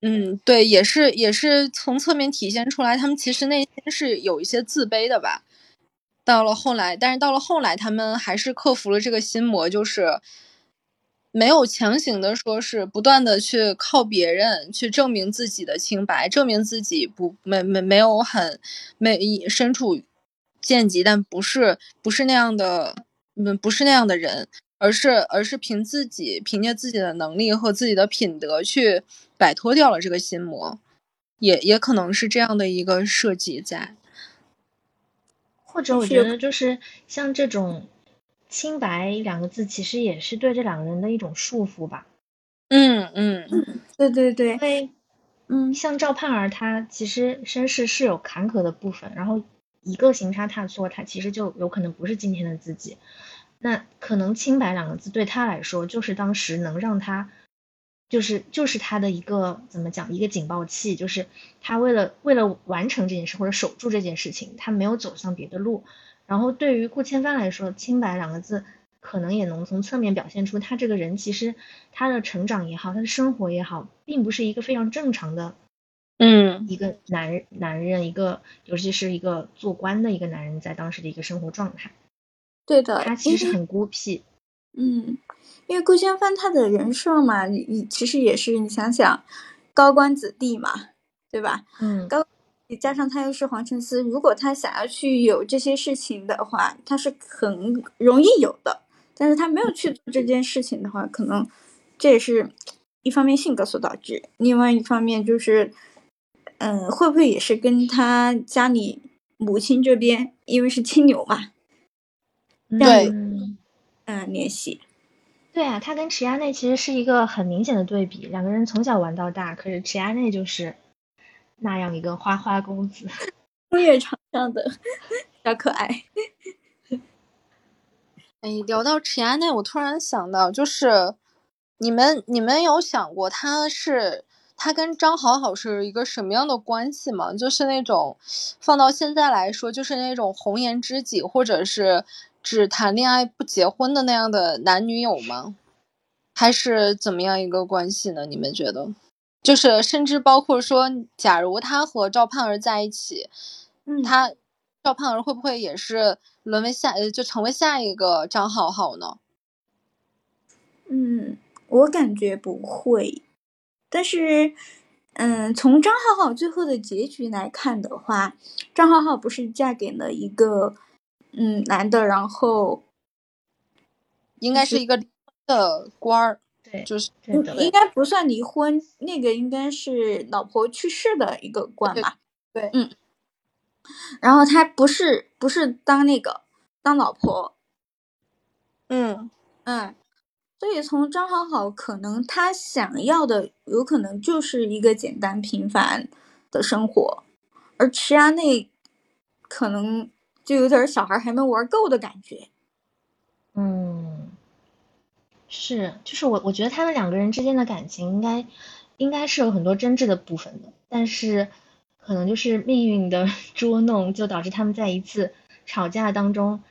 嗯，对，也是也是从侧面体现出来，他们其实内心是有一些自卑的吧。到了后来，但是到了后来，他们还是克服了这个心魔，就是没有强行的说是不断的去靠别人去证明自己的清白，证明自己不没没没有很没身处。见级，但不是不是那样的，嗯，不是那样的人，而是而是凭自己凭借自己的能力和自己的品德去摆脱掉了这个心魔，也也可能是这样的一个设计在，或者我觉得就是像这种清白两个字，其实也是对这两个人的一种束缚吧。嗯嗯嗯，对对对，因为嗯，像赵盼儿，她其实身世是有坎坷的部分，然后。一个行差踏错，他其实就有可能不是今天的自己。那可能“清白”两个字对他来说，就是当时能让他，就是就是他的一个怎么讲，一个警报器，就是他为了为了完成这件事或者守住这件事情，他没有走向别的路。然后对于顾千帆来说，“清白”两个字可能也能从侧面表现出他这个人其实他的成长也好，他的生活也好，并不是一个非常正常的。嗯，一个男人，男人，一个，尤其是一个做官的一个男人，在当时的一个生活状态。对的，他其实很孤僻。嗯，因为顾千帆他的人设嘛，你其实也是你想想，高官子弟嘛，对吧？嗯，高，加上他又是黄承思，如果他想要去有这些事情的话，他是很容易有的。但是他没有去做这件事情的话，可能这也是一方面性格所导致，另外一方面就是。嗯，会不会也是跟他家里母亲这边，因为是亲牛嘛？对，嗯，联系。对啊，他跟池亚内其实是一个很明显的对比，两个人从小玩到大，可是池亚内就是那样一个花花公子，风月场上的小可爱。哎，聊到池亚内，我突然想到，就是你们，你们有想过他是？他跟张好好是一个什么样的关系吗？就是那种放到现在来说，就是那种红颜知己，或者是只谈恋爱不结婚的那样的男女友吗？还是怎么样一个关系呢？你们觉得？就是甚至包括说，假如他和赵盼儿在一起，嗯，他赵盼儿会不会也是沦为下呃，就成为下一个张好好呢？嗯，我感觉不会。但是，嗯，从张浩浩最后的结局来看的话，张浩浩不是嫁给了一个嗯男的，然后应该是一个的官儿，对，就是应该不算离婚，那个应该是老婆去世的一个官吧，对，嗯，然后他不是不是当那个当老婆，嗯。嗯。所以从张好好可能他想要的有可能就是一个简单平凡，的生活，而池衙内可能就有点小孩还没玩够的感觉。嗯，是，就是我我觉得他们两个人之间的感情应该应该是有很多真挚的部分的，但是可能就是命运的 捉弄，就导致他们在一次吵架当中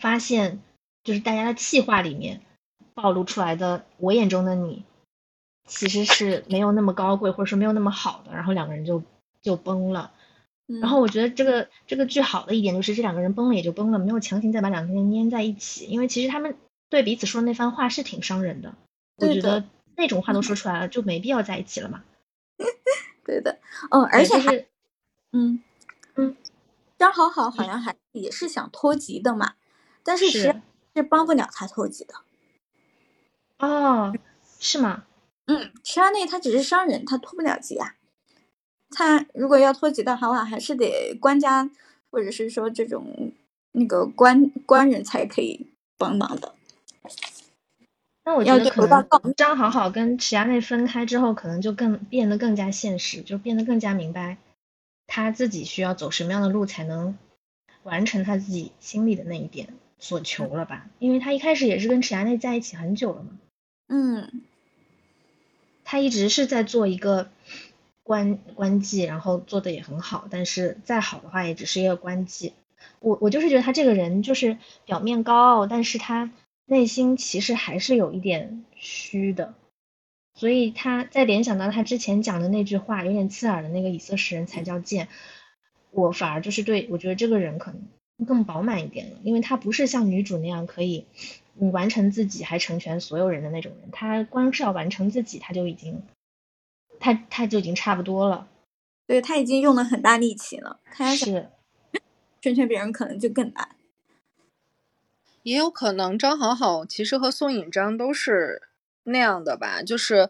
发现，就是大家的气话里面暴露出来的我眼中的你。其实是没有那么高贵，或者说没有那么好的，然后两个人就就崩了。然后我觉得这个这个剧好的一点就是这两个人崩了也就崩了，没有强行再把两个人粘在一起，因为其实他们对彼此说的那番话是挺伤人的。我觉得那种话都说 出来了，就没必要在一起了嘛。对的，嗯，而且是，嗯嗯，张好好好像还也是想脱籍的嘛，但是是是帮不了他脱籍的。哦，是吗？嗯，池衙内他只是商人，他脱不了籍啊。他如果要脱籍的话，还是得官家或者是说这种那个官官人才可以帮忙的。那我觉得可能张好好跟池衙内分开之后，可能就更变得更加现实，就变得更加明白他自己需要走什么样的路才能完成他自己心里的那一点所求了吧？因为他一开始也是跟池衙内在一起很久了嘛。嗯。他一直是在做一个官官妓，然后做的也很好，但是再好的话也只是一个官妓。我我就是觉得他这个人就是表面高傲，但是他内心其实还是有一点虚的。所以他在联想到他之前讲的那句话，有点刺耳的那个以色食人才叫贱，我反而就是对我觉得这个人可能更饱满一点了，因为他不是像女主那样可以。你完成自己还成全所有人的那种人，他光是要完成自己，他就已经，他他就已经差不多了。对他已经用了很大力气了，他是 成全别人可能就更难。也有可能张好好其实和宋引章都是那样的吧，就是。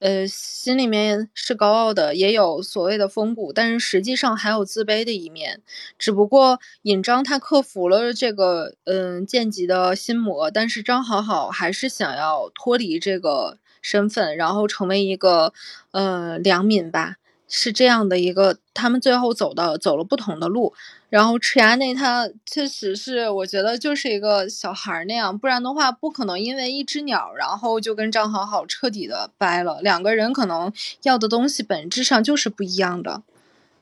呃，心里面是高傲的，也有所谓的风骨，但是实际上还有自卑的一面。只不过尹章他克服了这个嗯剑级的心魔，但是张好好还是想要脱离这个身份，然后成为一个呃良民吧。是这样的一个，他们最后走到走了不同的路。然后赤牙内他确实是，我觉得就是一个小孩那样，不然的话不可能因为一只鸟，然后就跟张好好彻底的掰了。两个人可能要的东西本质上就是不一样的。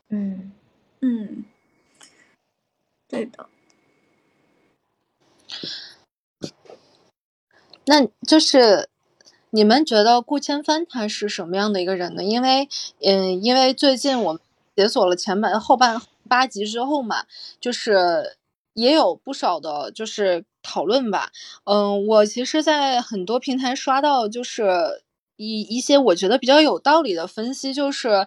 嗯嗯，对的。那就是。你们觉得顾千帆他是什么样的一个人呢？因为，嗯，因为最近我解锁了前半后半八集之后嘛，就是也有不少的，就是讨论吧。嗯，我其实，在很多平台刷到，就是一一些我觉得比较有道理的分析，就是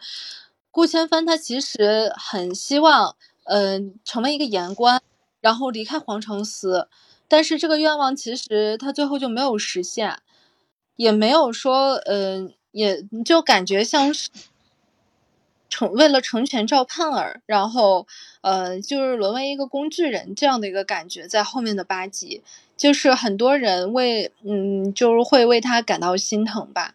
顾千帆他其实很希望，嗯，成为一个言官，然后离开皇城司，但是这个愿望其实他最后就没有实现。也没有说，嗯，也就感觉像是成为了成全赵盼儿，然后，呃，就是沦为一个工具人这样的一个感觉，在后面的八集，就是很多人为，嗯，就是会为他感到心疼吧，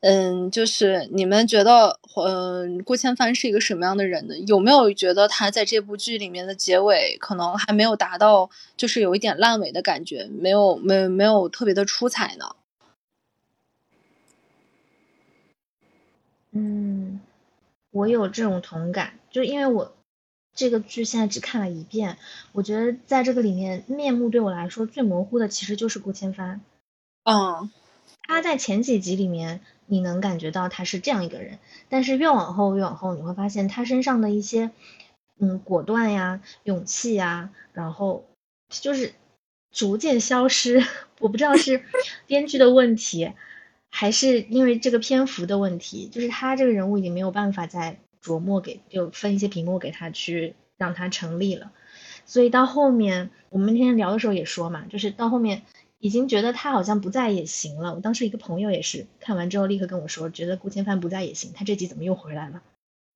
嗯，就是你们觉得，嗯，顾千帆是一个什么样的人呢？有没有觉得他在这部剧里面的结尾可能还没有达到，就是有一点烂尾的感觉，没有，没，没有特别的出彩呢？嗯，我有这种同感，就是因为我这个剧现在只看了一遍，我觉得在这个里面面目对我来说最模糊的其实就是顾千帆。嗯，他在前几集里面你能感觉到他是这样一个人，但是越往后越往后你会发现他身上的一些嗯果断呀、勇气呀，然后就是逐渐消失。我不知道是 编剧的问题。还是因为这个篇幅的问题，就是他这个人物已经没有办法再琢磨给，就分一些屏幕给他去让他成立了。所以到后面我们那天聊的时候也说嘛，就是到后面已经觉得他好像不在也行了。我当时一个朋友也是看完之后立刻跟我说，觉得顾千帆不在也行，他这集怎么又回来了？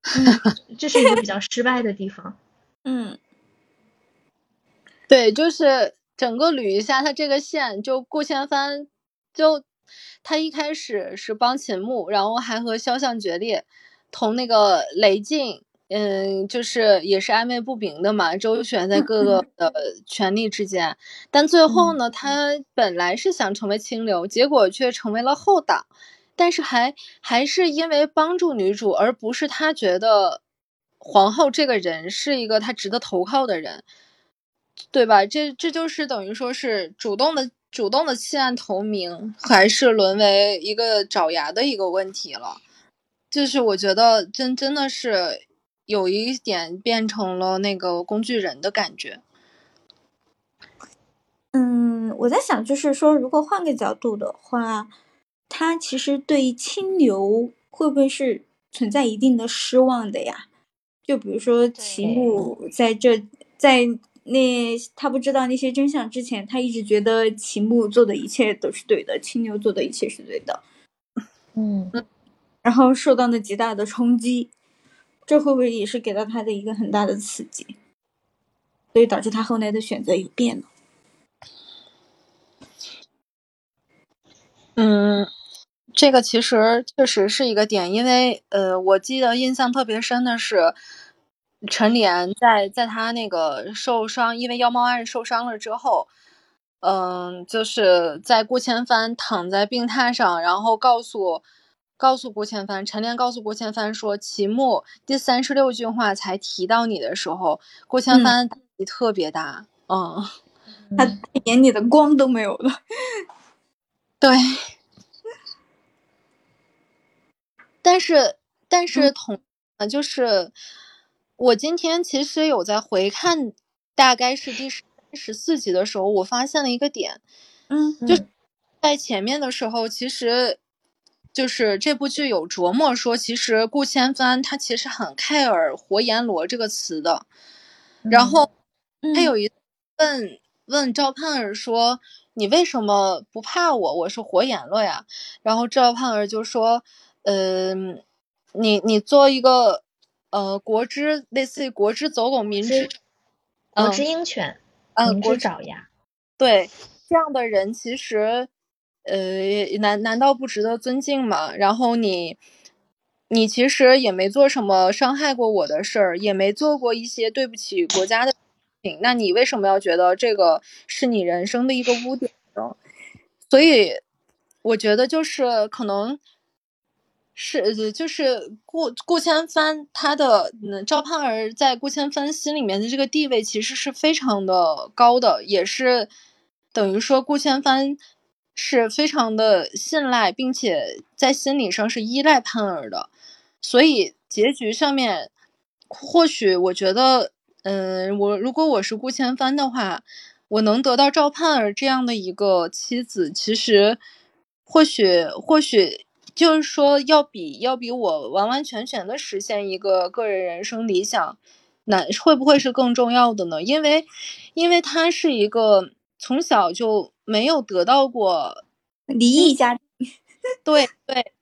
这是一个比较失败的地方。嗯，对，就是整个捋一下他这个线，就顾千帆就。他一开始是帮秦牧，然后还和肖像决裂，同那个雷静，嗯，就是也是暧昧不明的嘛，周旋在各个的权力之间。但最后呢，他本来是想成为清流，结果却成为了后党。但是还还是因为帮助女主，而不是他觉得皇后这个人是一个他值得投靠的人，对吧？这这就是等于说是主动的主动的弃暗投明，还是沦为一个爪牙的一个问题了。就是我觉得真真的是有一点变成了那个工具人的感觉。嗯，我在想，就是说，如果换个角度的话。他其实对清流会不会是存在一定的失望的呀？就比如说齐木在这，在那他不知道那些真相之前，他一直觉得齐木做的一切都是对的，青牛做的一切是对的。嗯，然后受到了极大的冲击，这会不会也是给到他的一个很大的刺激？所以导致他后来的选择有变了。嗯。这个其实确实是一个点，因为呃，我记得印象特别深的是，陈莲在在他那个受伤，因为妖猫案受伤了之后，嗯，就是在顾千帆躺在病榻上，然后告诉告诉顾千帆，陈莲告诉顾千帆说，齐木第三十六句话才提到你的时候，顾千帆打击特别大，嗯，他眼里的光都没有了，对。但是，但是同，就是我今天其实有在回看，大概是第十十四集的时候，我发现了一个点，嗯，就在前面的时候，其实就是这部剧有琢磨说，其实顾千帆他其实很 care“ 活阎罗”这个词的，然后他有一问问赵盼儿说：“你为什么不怕我？我是活阎罗呀。”然后赵盼儿就说。嗯，你你做一个呃国之类似于国之走狗民之国之鹰犬，民之爪牙，对这样的人其实呃难难道不值得尊敬吗？然后你你其实也没做什么伤害过我的事儿，也没做过一些对不起国家的事情，那你为什么要觉得这个是你人生的一个污点呢？所以我觉得就是可能。是，就是顾顾千帆，他的嗯，赵盼儿在顾千帆心里面的这个地位其实是非常的高的，也是等于说顾千帆是非常的信赖，并且在心理上是依赖盼儿的，所以结局上面，或许我觉得，嗯，我如果我是顾千帆的话，我能得到赵盼儿这样的一个妻子，其实或许或许。就是说，要比要比我完完全全的实现一个个人人生理想，那会不会是更重要的呢？因为，因为他是一个从小就没有得到过离异家庭，对对，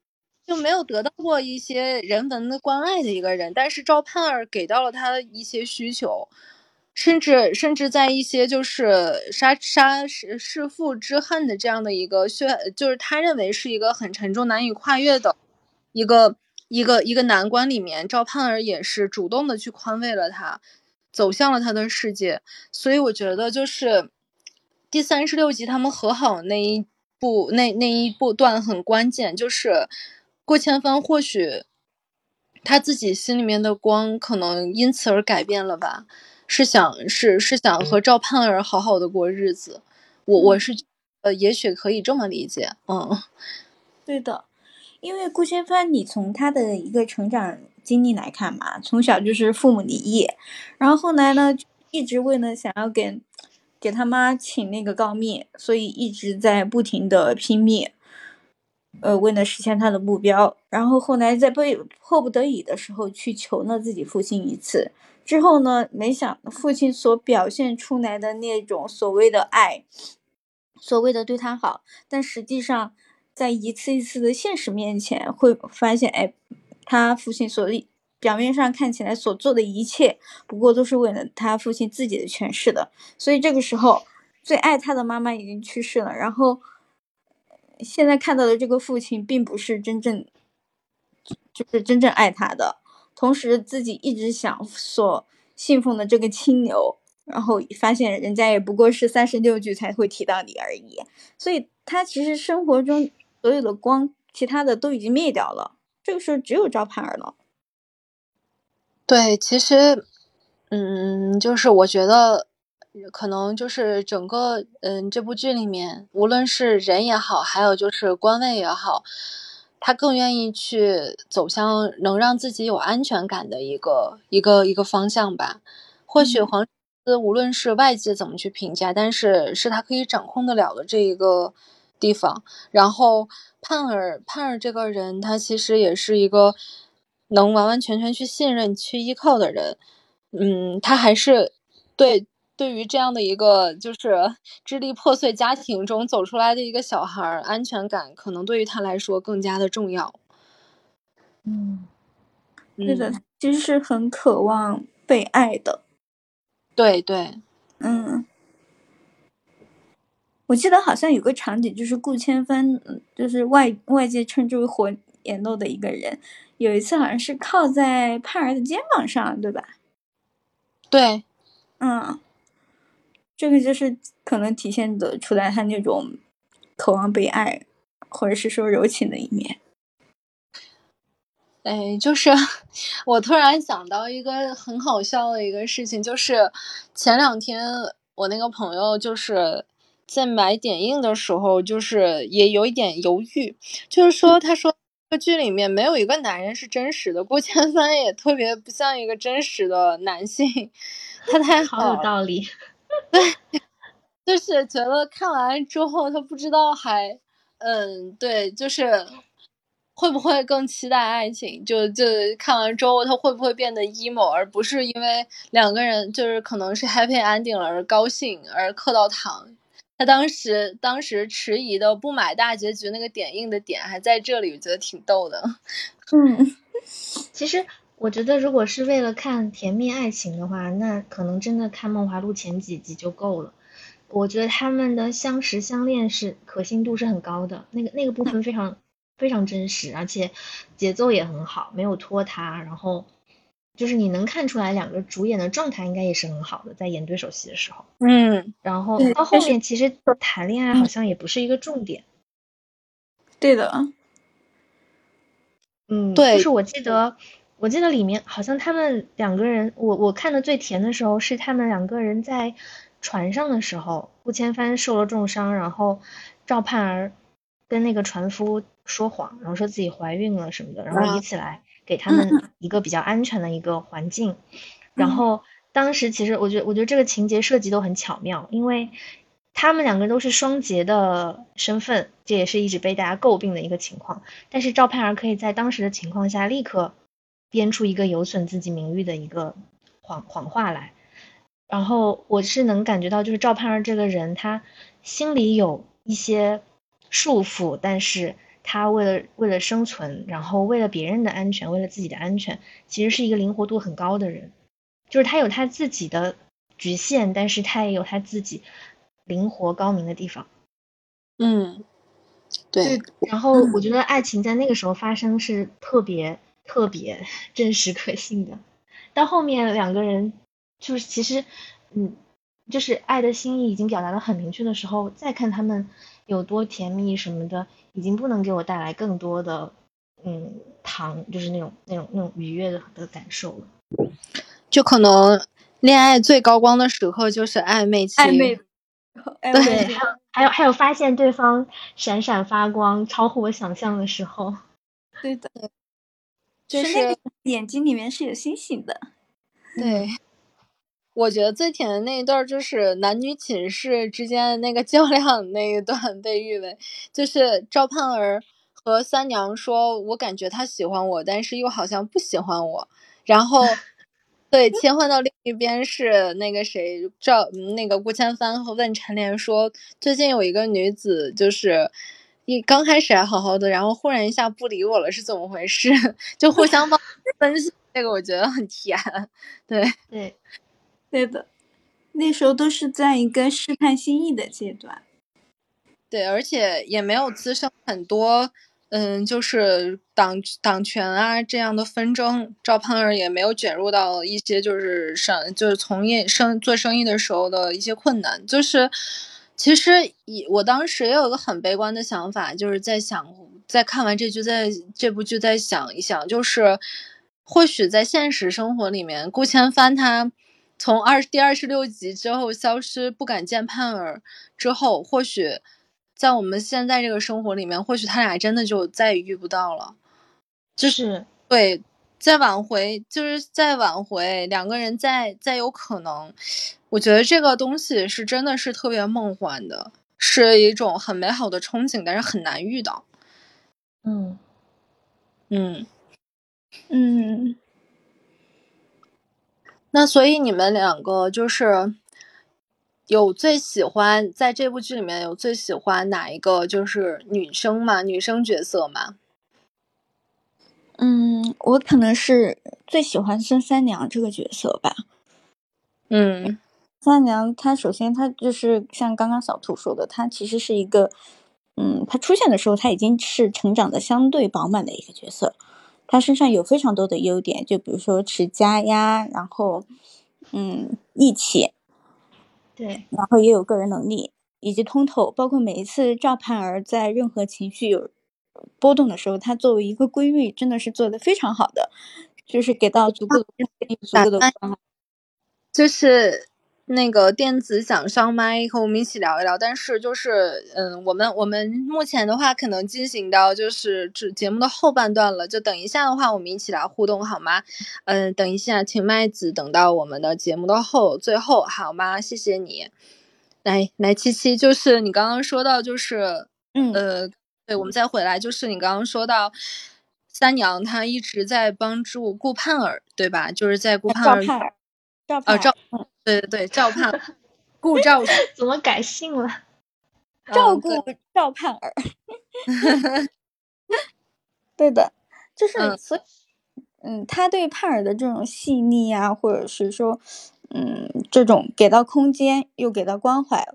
就没有得到过一些人文的关爱的一个人。但是赵盼儿给到了他一些需求。甚至甚至在一些就是杀杀弑弑父之恨的这样的一个血，就是他认为是一个很沉重难以跨越的一个一个一个难关里面，赵盼儿也是主动的去宽慰了他，走向了他的世界。所以我觉得就是第三十六集他们和好那一步那那一步段很关键，就是过千帆或许他自己心里面的光可能因此而改变了吧。是想是是想和赵盼儿好好的过日子，我我是呃，也许可以这么理解，嗯，对的，因为顾千帆，你从他的一个成长经历来看嘛，从小就是父母离异，然后后来呢，一直为了想要给给他妈请那个告密，所以一直在不停的拼命。呃，为了实现他的目标，然后后来在被迫不得已的时候去求了自己父亲一次，之后呢，没想父亲所表现出来的那种所谓的爱，所谓的对他好，但实际上在一次一次的现实面前，会发现，哎，他父亲所表面上看起来所做的一切，不过都是为了他父亲自己的权势的，所以这个时候，最爱他的妈妈已经去世了，然后。现在看到的这个父亲，并不是真正就是真正爱他的，同时自己一直想所信奉的这个青牛，然后发现人家也不过是三十六句才会提到你而已，所以他其实生活中所有的光，其他的都已经灭掉了，这个时候只有赵盼儿了。对，其实，嗯，就是我觉得，可能就是整个，嗯，这部剧里面，无论是人也好，还有就是官位也好，他更愿意去走向能让自己有安全感的一个一个一个方向吧。或许黄思无论是外界怎么去评价，但是是他可以掌控得了的这一个地方。然后盼儿盼儿这个人，他其实也是一个。能完完全全去信任、去依靠的人，嗯，他还是对对于这样的一个就是支离破碎家庭中走出来的一个小孩，安全感可能对于他来说更加的重要。嗯，是的，其实是很渴望被爱的。对对，嗯，我记得好像有个场景，就是顾千帆，就是外外界称之为火眼漏的一个人。有一次好像是靠在盼儿的肩膀上，对吧？对，嗯，这个就是可能体现的出来他那种渴望被爱，或者是说柔情的一面。哎，就是 我突然想到一个很好笑的一个事情，就是前两天我那个朋友就是在买点映的时候，就是也有一点犹豫，就是说他说。这剧里面没有一个男人是真实的，顾千帆也特别不像一个真实的男性，他太好有道理。对，就是觉得看完之后，他不知道还，嗯，对，就是会不会更期待爱情？就就看完之后，他会不会变得 emo，而不是因为两个人就是可能是 happy ending 了而高兴而磕到糖。他当时当时迟疑的不买大结局那个点映的点还在这里，我觉得挺逗的。嗯，其实我觉得如果是为了看甜蜜爱情的话，那可能真的看《梦华录》前几集就够了。我觉得他们的相识相恋是可信度是很高的，那个那个部分非常非常真实，而且节奏也很好，没有拖沓，然后。就是你能看出来两个主演的状态应该也是很好的，在演对手戏的时候，嗯，然后到后面其实谈恋爱好像也不是一个重点，对的，嗯，对，就是我记得，我记得里面好像他们两个人，我我看的最甜的时候是他们两个人在船上的时候，顾千帆受了重伤，然后赵盼儿跟那个船夫说谎，然后说自己怀孕了什么的，然后以此来。给他们 一个比较安全的一个环境，然后当时其实我觉得，我觉得这个情节设计都很巧妙，因为他们两个都是双节的身份，这也是一直被大家诟病的一个情况。但是赵盼儿可以在当时的情况下立刻编出一个有损自己名誉的一个谎谎话来，然后我是能感觉到，就是赵盼儿这个人，他心里有一些束缚，但是。他为了为了生存，然后为了别人的安全，为了自己的安全，其实是一个灵活度很高的人。就是他有他自己的局限，但是他也有他自己灵活高明的地方。嗯，对。然后我觉得爱情在那个时候发生是特别特别真实可信的。到后面两个人就是其实，嗯，就是爱的心意已经表达的很明确的时候，再看他们有多甜蜜什么的。已经不能给我带来更多的，嗯，糖，就是那种那种那种愉悦的的感受了。就可能恋爱最高光的时刻就是暧昧期，暧昧，对，还有还有还有发现对方闪闪发光，超乎我想象的时候。对的，就是眼睛里面是有星星的。对。我觉得最甜的那一段就是男女寝室之间的那个较量那一段，被誉为就是赵盼儿和三娘说：“我感觉他喜欢我，但是又好像不喜欢我。”然后，对，切换到另一边是那个谁赵那个顾千帆和问陈莲说：“最近有一个女子，就是一刚开始还好好的，然后忽然一下不理我了，是怎么回事？” 就互相帮分析，这个我觉得很甜。对 对。对的，那时候都是在一个试探心意的阶段。对，而且也没有滋生很多嗯，就是党党权啊这样的纷争，赵盼儿也没有卷入到一些就是上就是从业生做生意的时候的一些困难。就是其实以我当时也有个很悲观的想法，就是在想，在看完这剧，在这部剧再想一想，就是或许在现实生活里面，顾千帆他。从二第二十六集之后消失，不敢见盼儿之后，或许在我们现在这个生活里面，或许他俩真的就再也遇不到了。就是对，再挽回，就是再挽回，两个人再再有可能。我觉得这个东西是真的是特别梦幻的，是一种很美好的憧憬，但是很难遇到。嗯嗯嗯。那所以你们两个就是有最喜欢在这部剧里面有最喜欢哪一个就是女生嘛，女生角色嘛？嗯，我可能是最喜欢孙三娘这个角色吧。嗯，三娘她首先她就是像刚刚小兔说的，她其实是一个，嗯，她出现的时候她已经是成长的相对饱满的一个角色。她身上有非常多的优点，就比如说持家呀，然后，嗯，义气，对，然后也有个人能力以及通透，包括每一次赵盼儿在任何情绪有波动的时候，它作为一个规律，真的是做的非常好的，就是给到足够的足够的关爱，就是。那个电子想上麦和我们一起聊一聊，但是就是嗯，我们我们目前的话可能进行到就是这节目的后半段了，就等一下的话我们一起来互动好吗？嗯，等一下，请麦子等到我们的节目的后最后好吗？谢谢你。来来，七七，就是你刚刚说到就是嗯呃，对，我们再回来，就是你刚刚说到三娘她一直在帮助顾盼儿，对吧？就是在顾盼儿。赵啊赵，对对对，赵盼，顾赵 怎么改姓了？照顾赵盼儿，对的，就是所以，嗯，他对盼儿的这种细腻啊，或者是说，嗯，这种给到空间又给到关怀，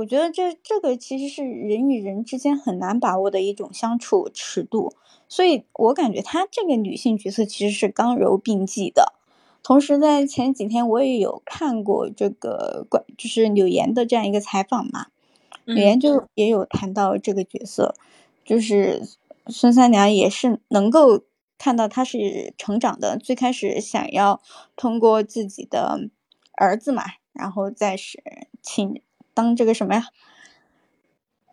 我觉得这这个其实是人与人之间很难把握的一种相处尺度，所以我感觉她这个女性角色其实是刚柔并济的。同时，在前几天我也有看过这个关，就是柳岩的这样一个采访嘛，柳岩就也有谈到这个角色，就是孙三娘也是能够看到她是成长的，最开始想要通过自己的儿子嘛，然后再是请当这个什么呀，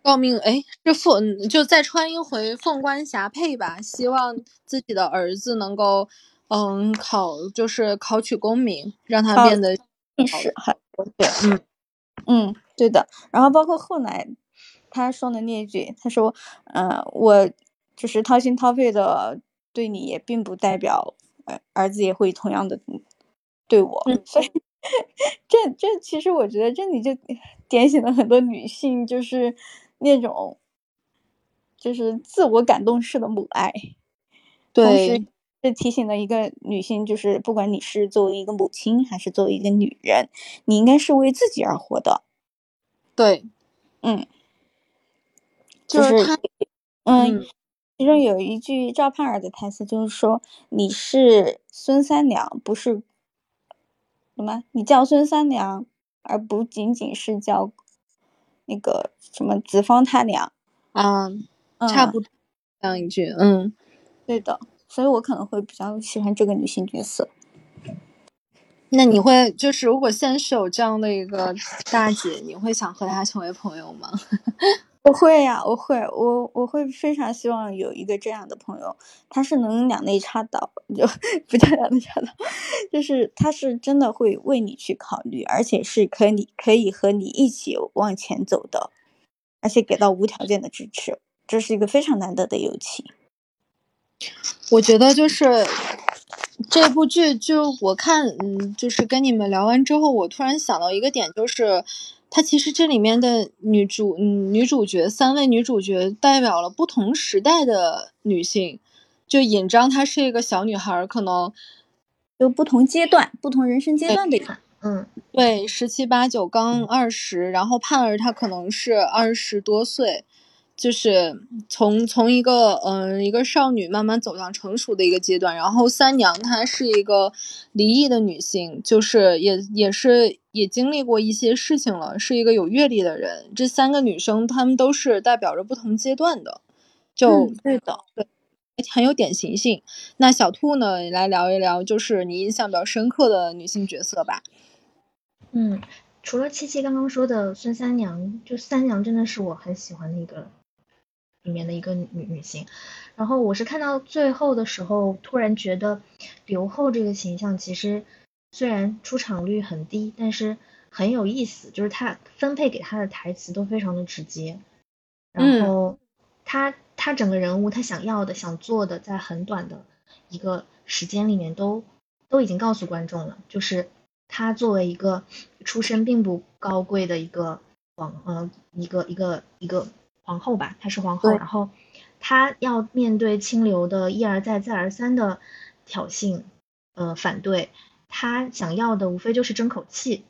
诰命哎，这凤就再穿一回凤冠霞帔吧，希望自己的儿子能够。嗯，考就是考取功名，让他变得进士。对，嗯嗯，对的。然后包括后来他说的那句，他说：“嗯，我就是掏心掏肺的对你，也并不代表儿子也会同样的对我。”所以 这这其实我觉得这你就点醒了很多女性，就是那种就是自我感动式的母爱。对。这提醒了一个女性，就是不管你是作为一个母亲，还是作为一个女人，你应该是为自己而活的。对，嗯，就是他，嗯，其中有一句赵盼儿的台词，就是说你是孙三娘，不是什么？你叫孙三娘，而不仅仅是叫那个什么子方他俩啊，差不多这样一句，嗯，对的。所以我可能会比较喜欢这个女性角色。那你会就是如果现实有这样的一个大姐，你会想和她成为朋友吗？我会呀，我会，我我会非常希望有一个这样的朋友，他是能两肋插刀，就不叫两肋插刀，就是他是真的会为你去考虑，而且是可以可以和你一起往前走的，而且给到无条件的支持，这是一个非常难得的友情。我觉得就是这部剧，就我看，嗯，就是跟你们聊完之后，我突然想到一个点，就是它其实这里面的女主，嗯，女主角三位女主角代表了不同时代的女性。就尹章她是一个小女孩，可能就不同阶段、不同人生阶段的，嗯，对，十七八九刚二十，然后盼儿她可能是二十多岁。就是从从一个嗯一个少女慢慢走向成熟的一个阶段，然后三娘她是一个离异的女性，就是也也是也经历过一些事情了，是一个有阅历的人。这三个女生她们都是代表着不同阶段的，就对的，对，很有典型性。那小兔呢，来聊一聊，就是你印象比较深刻的女性角色吧。嗯，除了七七刚刚说的孙三娘，就三娘真的是我很喜欢的一个。里面的一个女女性，然后我是看到最后的时候，突然觉得刘后这个形象其实虽然出场率很低，但是很有意思，就是他分配给他的台词都非常的直接，然后他他整个人物他想要的想做的，在很短的一个时间里面都都已经告诉观众了，就是他作为一个出身并不高贵的一个皇呃一个一个一个。皇后吧，她是皇后，然后她要面对清流的一而再、再而三的挑衅，呃，反对，她想要的无非就是争口气。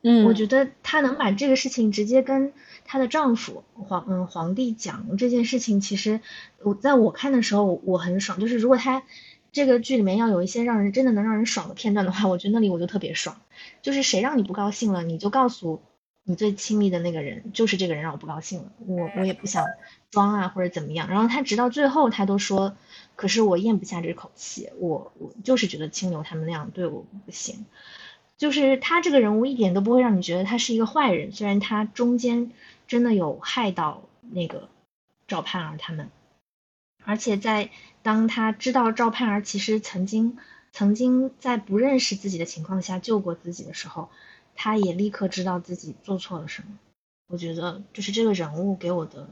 嗯，我觉得她能把这个事情直接跟她的丈夫皇嗯皇帝讲这件事情，其实我在我看的时候我很爽。就是如果她这个剧里面要有一些让人真的能让人爽的片段的话，我觉得那里我就特别爽。就是谁让你不高兴了，你就告诉。你最亲密的那个人就是这个人让我不高兴了，我我也不想装啊或者怎么样。然后他直到最后他都说，可是我咽不下这口气，我我就是觉得清流他们那样对我不行。就是他这个人物一点都不会让你觉得他是一个坏人，虽然他中间真的有害到那个赵盼儿他们，而且在当他知道赵盼儿其实曾经曾经在不认识自己的情况下救过自己的时候。他也立刻知道自己做错了什么，我觉得就是这个人物给我的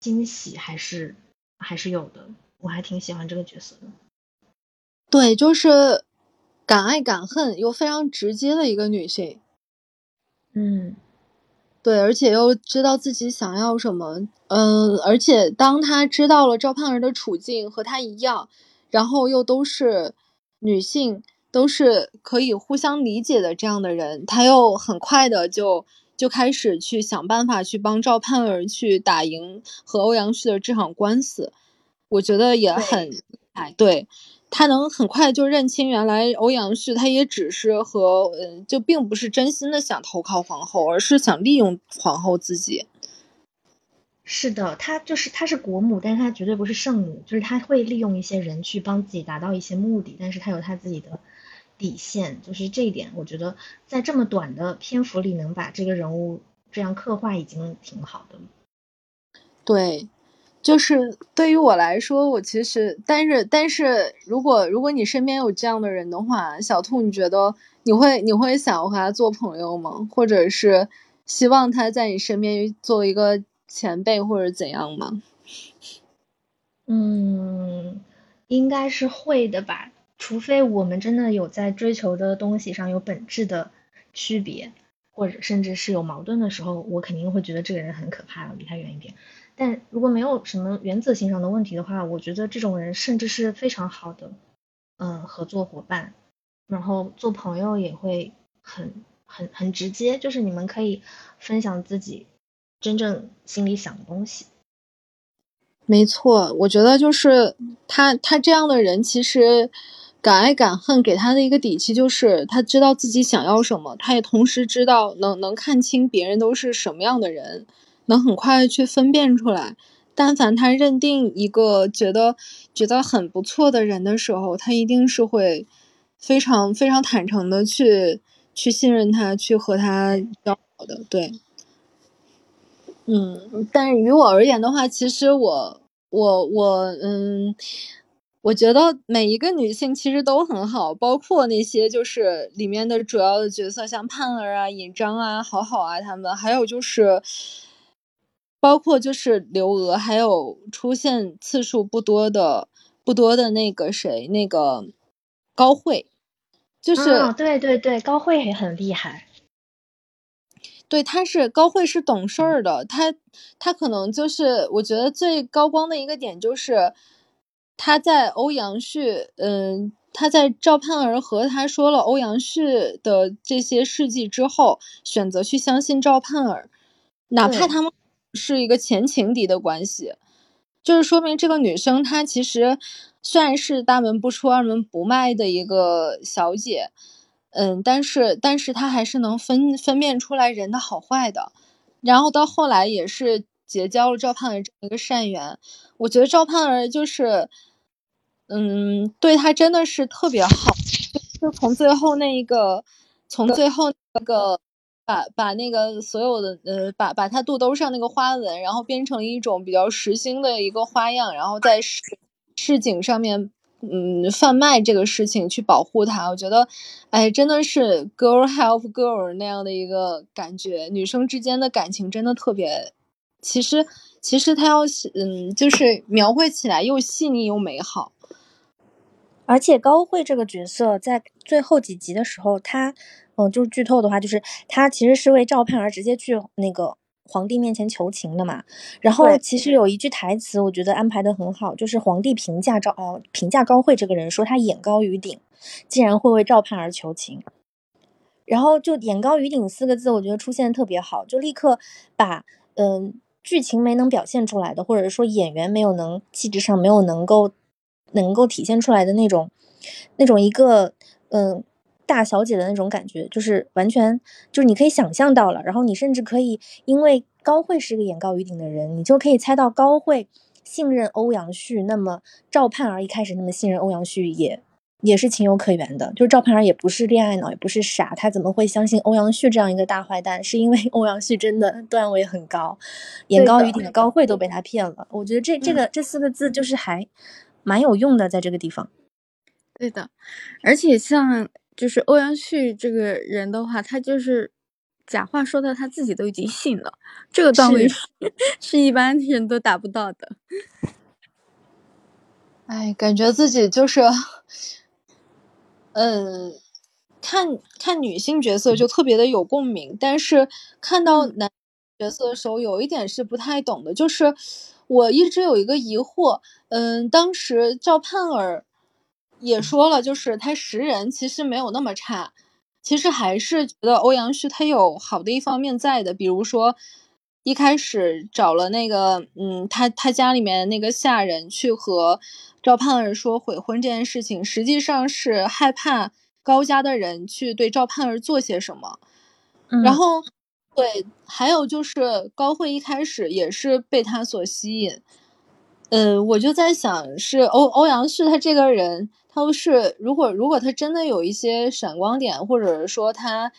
惊喜还是还是有的，我还挺喜欢这个角色的。对，就是敢爱敢恨又非常直接的一个女性。嗯，对，而且又知道自己想要什么。嗯，而且当她知道了赵盼儿的处境和她一样，然后又都是女性。都是可以互相理解的这样的人，他又很快的就就开始去想办法去帮赵盼儿去打赢和欧阳旭的这场官司，我觉得也很哎，对他能很快就认清原来欧阳旭他也只是和嗯，就并不是真心的想投靠皇后，而是想利用皇后自己。是的，他就是他是国母，但是他绝对不是圣母，就是他会利用一些人去帮自己达到一些目的，但是他有他自己的。底线就是这一点，我觉得在这么短的篇幅里能把这个人物这样刻画已经挺好的了。对，就是对于我来说，我其实但是但是如果如果你身边有这样的人的话，小兔，你觉得你会你会想和他做朋友吗？或者是希望他在你身边做一个前辈或者怎样吗？嗯，应该是会的吧。除非我们真的有在追求的东西上有本质的区别，或者甚至是有矛盾的时候，我肯定会觉得这个人很可怕，离他远一点。但如果没有什么原则性上的问题的话，我觉得这种人甚至是非常好的，嗯，合作伙伴。然后做朋友也会很很很直接，就是你们可以分享自己真正心里想的东西。没错，我觉得就是他他这样的人其实。敢爱敢恨给他的一个底气就是他知道自己想要什么，他也同时知道能能看清别人都是什么样的人，能很快去分辨出来。但凡他认定一个觉得觉得很不错的人的时候，他一定是会非常非常坦诚的去去信任他，去和他交好的。对，嗯，但是于我而言的话，其实我我我嗯。我觉得每一个女性其实都很好，包括那些就是里面的主要的角色，像盼儿啊、尹章啊、好好啊他们，还有就是包括就是刘娥，还有出现次数不多的不多的那个谁，那个高慧，就是对对对，高慧也很厉害。对，她是高慧是懂事儿的，她她可能就是我觉得最高光的一个点就是。他在欧阳旭，嗯，他在赵盼儿和他说了欧阳旭的这些事迹之后，选择去相信赵盼儿，哪怕他们是一个前情敌的关系，就是说明这个女生她其实虽然是大门不出二门不迈的一个小姐，嗯，但是但是她还是能分分辨出来人的好坏的，然后到后来也是结交了赵盼儿这么一个善缘，我觉得赵盼儿就是，嗯，对她真的是特别好，就从最后那一个，从最后那个。把把那个所有的呃，把把他肚兜上那个花纹，然后编成一种比较实心的一个花样，然后在市市井上面嗯贩卖这个事情去保护她，我觉得，哎，真的是 girl help girl 那样的一个感觉，女生之间的感情真的特别，其实其实他要嗯就是描绘起来又细腻又美好。而且高慧这个角色在最后几集的时候，他，嗯，就是剧透的话，就是他其实是为赵盼儿直接去那个皇帝面前求情的嘛。然后其实有一句台词，我觉得安排的很好，就是皇帝评价赵，呃，评价高慧这个人，说他眼高于顶，竟然会为赵盼儿求情。然后就“眼高于顶”四个字，我觉得出现的特别好，就立刻把，嗯，剧情没能表现出来的，或者说演员没有能气质上没有能够。能够体现出来的那种，那种一个嗯大小姐的那种感觉，就是完全就是你可以想象到了，然后你甚至可以因为高慧是个眼高于顶的人，你就可以猜到高慧信任欧阳旭，那么赵盼儿一开始那么信任欧阳旭也也是情有可原的，就是赵盼儿也不是恋爱脑，也不是傻，他怎么会相信欧阳旭这样一个大坏蛋？是因为 欧阳旭真的段位很高，眼高于顶的高慧都被他骗了。我觉得这这个这四个字就是还。蛮有用的，在这个地方。对的，而且像就是欧阳旭这个人的话，他就是假话说的，他自己都已经信了，这个段位是是一般人都达不到的。哎，感觉自己就是，嗯，看看女性角色就特别的有共鸣，但是看到男角色的时候，有一点是不太懂的，就是。我一直有一个疑惑，嗯，当时赵盼儿也说了，就是他识人其实没有那么差，其实还是觉得欧阳旭他有好的一方面在的，比如说一开始找了那个，嗯，他他家里面那个下人去和赵盼儿说悔婚这件事情，实际上是害怕高家的人去对赵盼儿做些什么，然后。对，还有就是高慧一开始也是被他所吸引，嗯，我就在想，是欧欧阳旭他这个人，他是如果如果他真的有一些闪光点，或者是说他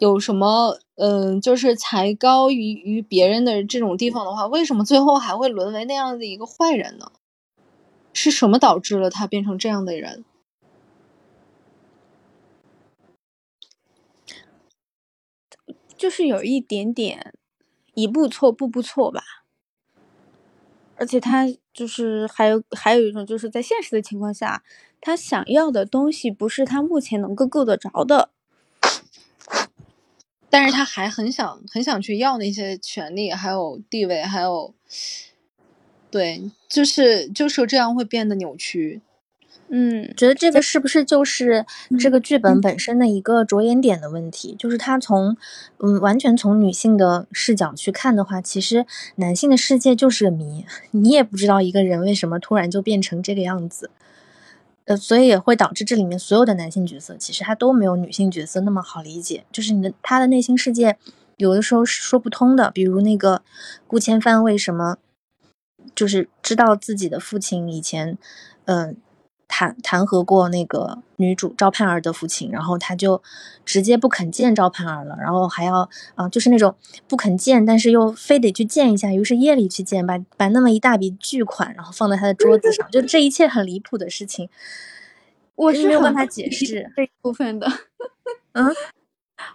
有什么，嗯，就是才高于于别人的这种地方的话，为什么最后还会沦为那样的一个坏人呢？是什么导致了他变成这样的人？就是有一点点一步错步步错吧，而且他就是还有还有一种就是在现实的情况下，他想要的东西不是他目前能够够得着的，但是他还很想很想去要那些权利，还有地位，还有，对，就是就是这样会变得扭曲。嗯，觉得这个是不是就是这个剧本本身的一个着眼点的问题？就是他从，嗯，完全从女性的视角去看的话，其实男性的世界就是个谜，你也不知道一个人为什么突然就变成这个样子，呃，所以也会导致这里面所有的男性角色其实他都没有女性角色那么好理解，就是你的他的内心世界有的时候是说不通的，比如那个顾千帆为什么就是知道自己的父亲以前，嗯。弹弹劾过那个女主赵盼儿的父亲，然后他就直接不肯见赵盼儿了，然后还要啊，就是那种不肯见，但是又非得去见一下，于是夜里去见，把把那么一大笔巨款，然后放在他的桌子上，就这一切很离谱的事情，我是没有办法解释这一部分的。嗯，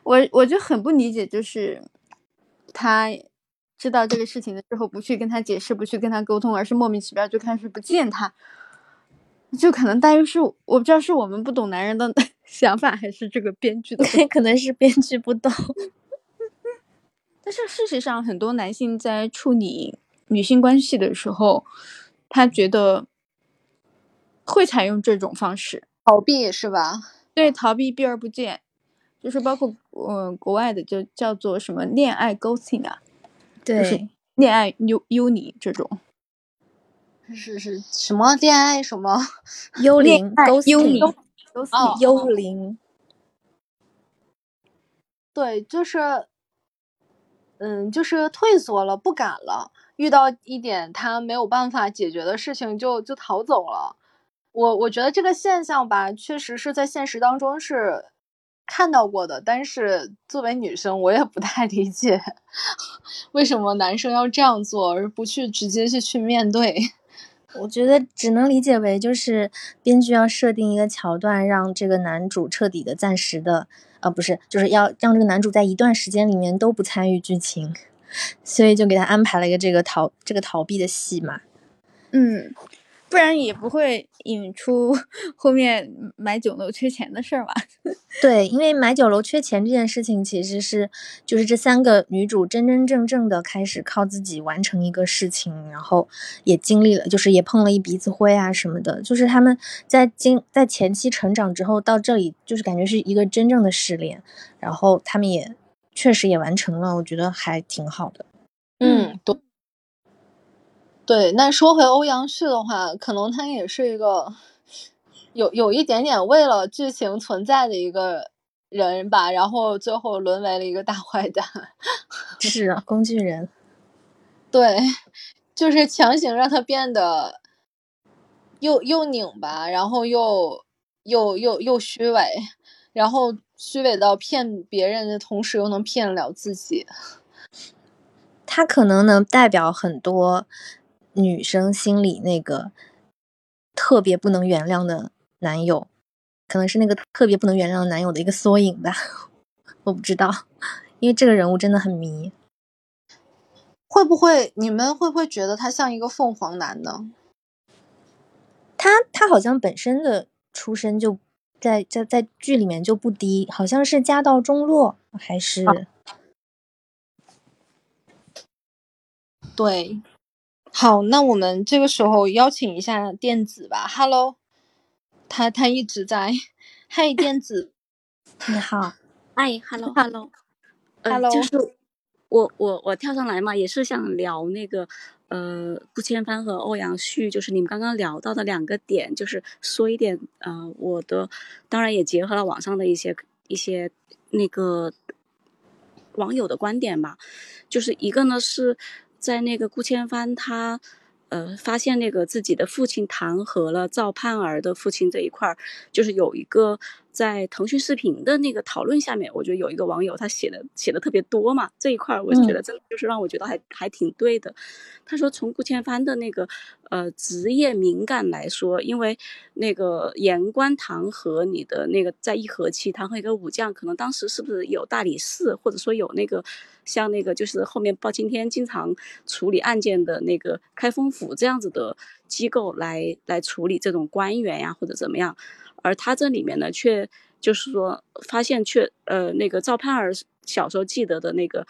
我我就很不理解，就是他知道这个事情的时候，不去跟他解释，不去跟他沟通，而是莫名其妙就开始不见他。就可能大约是我不知道是我们不懂男人的 想法，还是这个编剧的，可能是编剧不懂。但是事实上，很多男性在处理女性关系的时候，他觉得会采用这种方式逃避，是吧？对，逃避避而不见，就是包括嗯国外的就叫做什么恋爱 ghosting 啊，对，恋爱幽幽你这种。是是什么恋爱什么 幽灵？幽灵？哦，幽灵。对，就是，嗯，就是退缩了，不敢了。遇到一点他没有办法解决的事情，就就逃走了。我我觉得这个现象吧，确实是在现实当中是看到过的。但是作为女生，我也不太理解，为什么男生要这样做，而不去直接去去面对。我觉得只能理解为，就是编剧要设定一个桥段，让这个男主彻底的、暂时的，啊，不是，就是要让这个男主在一段时间里面都不参与剧情，所以就给他安排了一个这个逃这个逃避的戏嘛。嗯。不然也不会引出 后面买酒楼缺钱的事儿吧？对，因为买酒楼缺钱这件事情，其实是就是这三个女主真真正正的开始靠自己完成一个事情，然后也经历了，就是也碰了一鼻子灰啊什么的。就是他们在经在前期成长之后到这里，就是感觉是一个真正的试炼，然后他们也确实也完成了，我觉得还挺好的。嗯，对。对，那说回欧阳旭的话，可能他也是一个有有一点点为了剧情存在的一个人吧，然后最后沦为了一个大坏蛋，是啊，工具人。对，就是强行让他变得又又拧巴，然后又又又又虚伪，然后虚伪到骗别人的同时又能骗了自己。他可能能代表很多。女生心里那个特别不能原谅的男友，可能是那个特别不能原谅的男友的一个缩影吧，我不知道，因为这个人物真的很迷。会不会你们会不会觉得他像一个凤凰男呢？他他好像本身的出身就在在在剧里面就不低，好像是家道中落还是？对。好，那我们这个时候邀请一下电子吧。Hello，他他一直在。嗨，电子，你好。哎，Hello，Hello，Hello。就是我我我跳上来嘛，也是想聊那个呃顾千帆和欧阳旭，就是你们刚刚聊到的两个点，就是说一点呃我的，当然也结合了网上的一些一些那个网友的观点吧，就是一个呢是。在那个顾千帆，他，呃，发现那个自己的父亲弹劾了赵盼儿的父亲这一块儿，就是有一个。在腾讯视频的那个讨论下面，我觉得有一个网友他写的写的特别多嘛，这一块儿我就觉得真的就是让我觉得还还挺对的。他说从顾千帆的那个呃职业敏感来说，因为那个言官堂和你的那个在义和期堂和一个武将，可能当时是不是有大理寺，或者说有那个像那个就是后面包青天经常处理案件的那个开封府这样子的机构来来处理这种官员呀或者怎么样。而他这里面呢，却就是说发现，却呃，那个赵盼儿小时候记得的那个，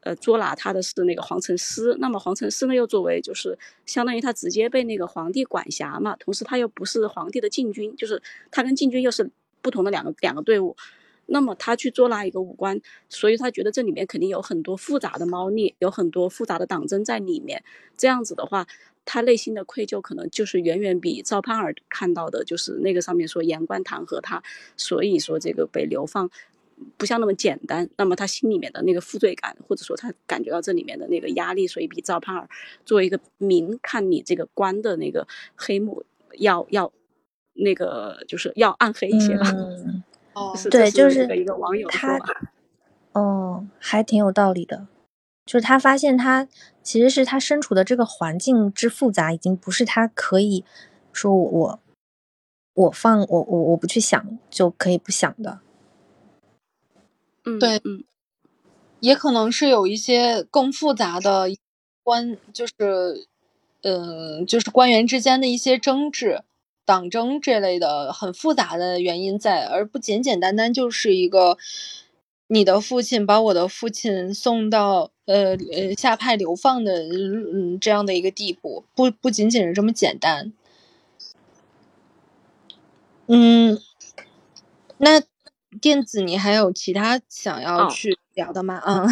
呃，捉拿他的是那个黄承思。那么黄承思呢，又作为就是相当于他直接被那个皇帝管辖嘛，同时他又不是皇帝的禁军，就是他跟禁军又是不同的两个两个队伍。那么他去捉拿一个武官，所以他觉得这里面肯定有很多复杂的猫腻，有很多复杂的党争在里面。这样子的话。他内心的愧疚可能就是远远比赵盼儿看到的，就是那个上面说言官弹劾他，所以说这个被流放不像那么简单。那么他心里面的那个负罪感，或者说他感觉到这里面的那个压力，所以比赵盼儿作为一个民看你这个官的那个黑幕要要那个就是要暗黑一些吧。哦，对，就是一个网友他，哦，还挺有道理的。就是他发现，他其实是他身处的这个环境之复杂，已经不是他可以说我我放我我我不去想就可以不想的。嗯，对，嗯，也可能是有一些更复杂的官，就是嗯，就是官员之间的一些争执、党争这类的很复杂的原因在，而不简简单单就是一个。你的父亲把我的父亲送到呃呃下派流放的嗯这样的一个地步，不不仅仅是这么简单。嗯，那电子你还有其他想要去聊的吗？嗯啊，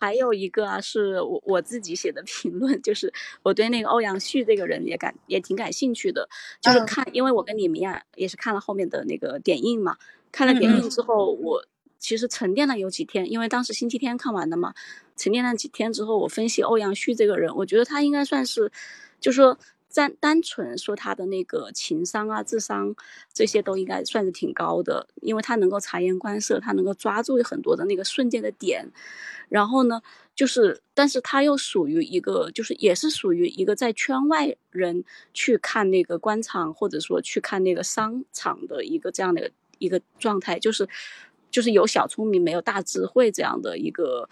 还有一个啊，是我我自己写的评论，就是我对那个欧阳旭这个人也感也挺感兴趣的，就是看，因为我跟你们一样，也是看了后面的那个点映嘛，看了点映之后，我其实沉淀了有几天，因为当时星期天看完的嘛，沉淀了几天之后，我分析欧阳旭这个人，我觉得他应该算是，就说。单单纯说他的那个情商啊、智商这些都应该算是挺高的，因为他能够察言观色，他能够抓住很多的那个瞬间的点。然后呢，就是，但是他又属于一个，就是也是属于一个在圈外人去看那个官场或者说去看那个商场的一个这样的一个状态，就是就是有小聪明没有大智慧这样的一个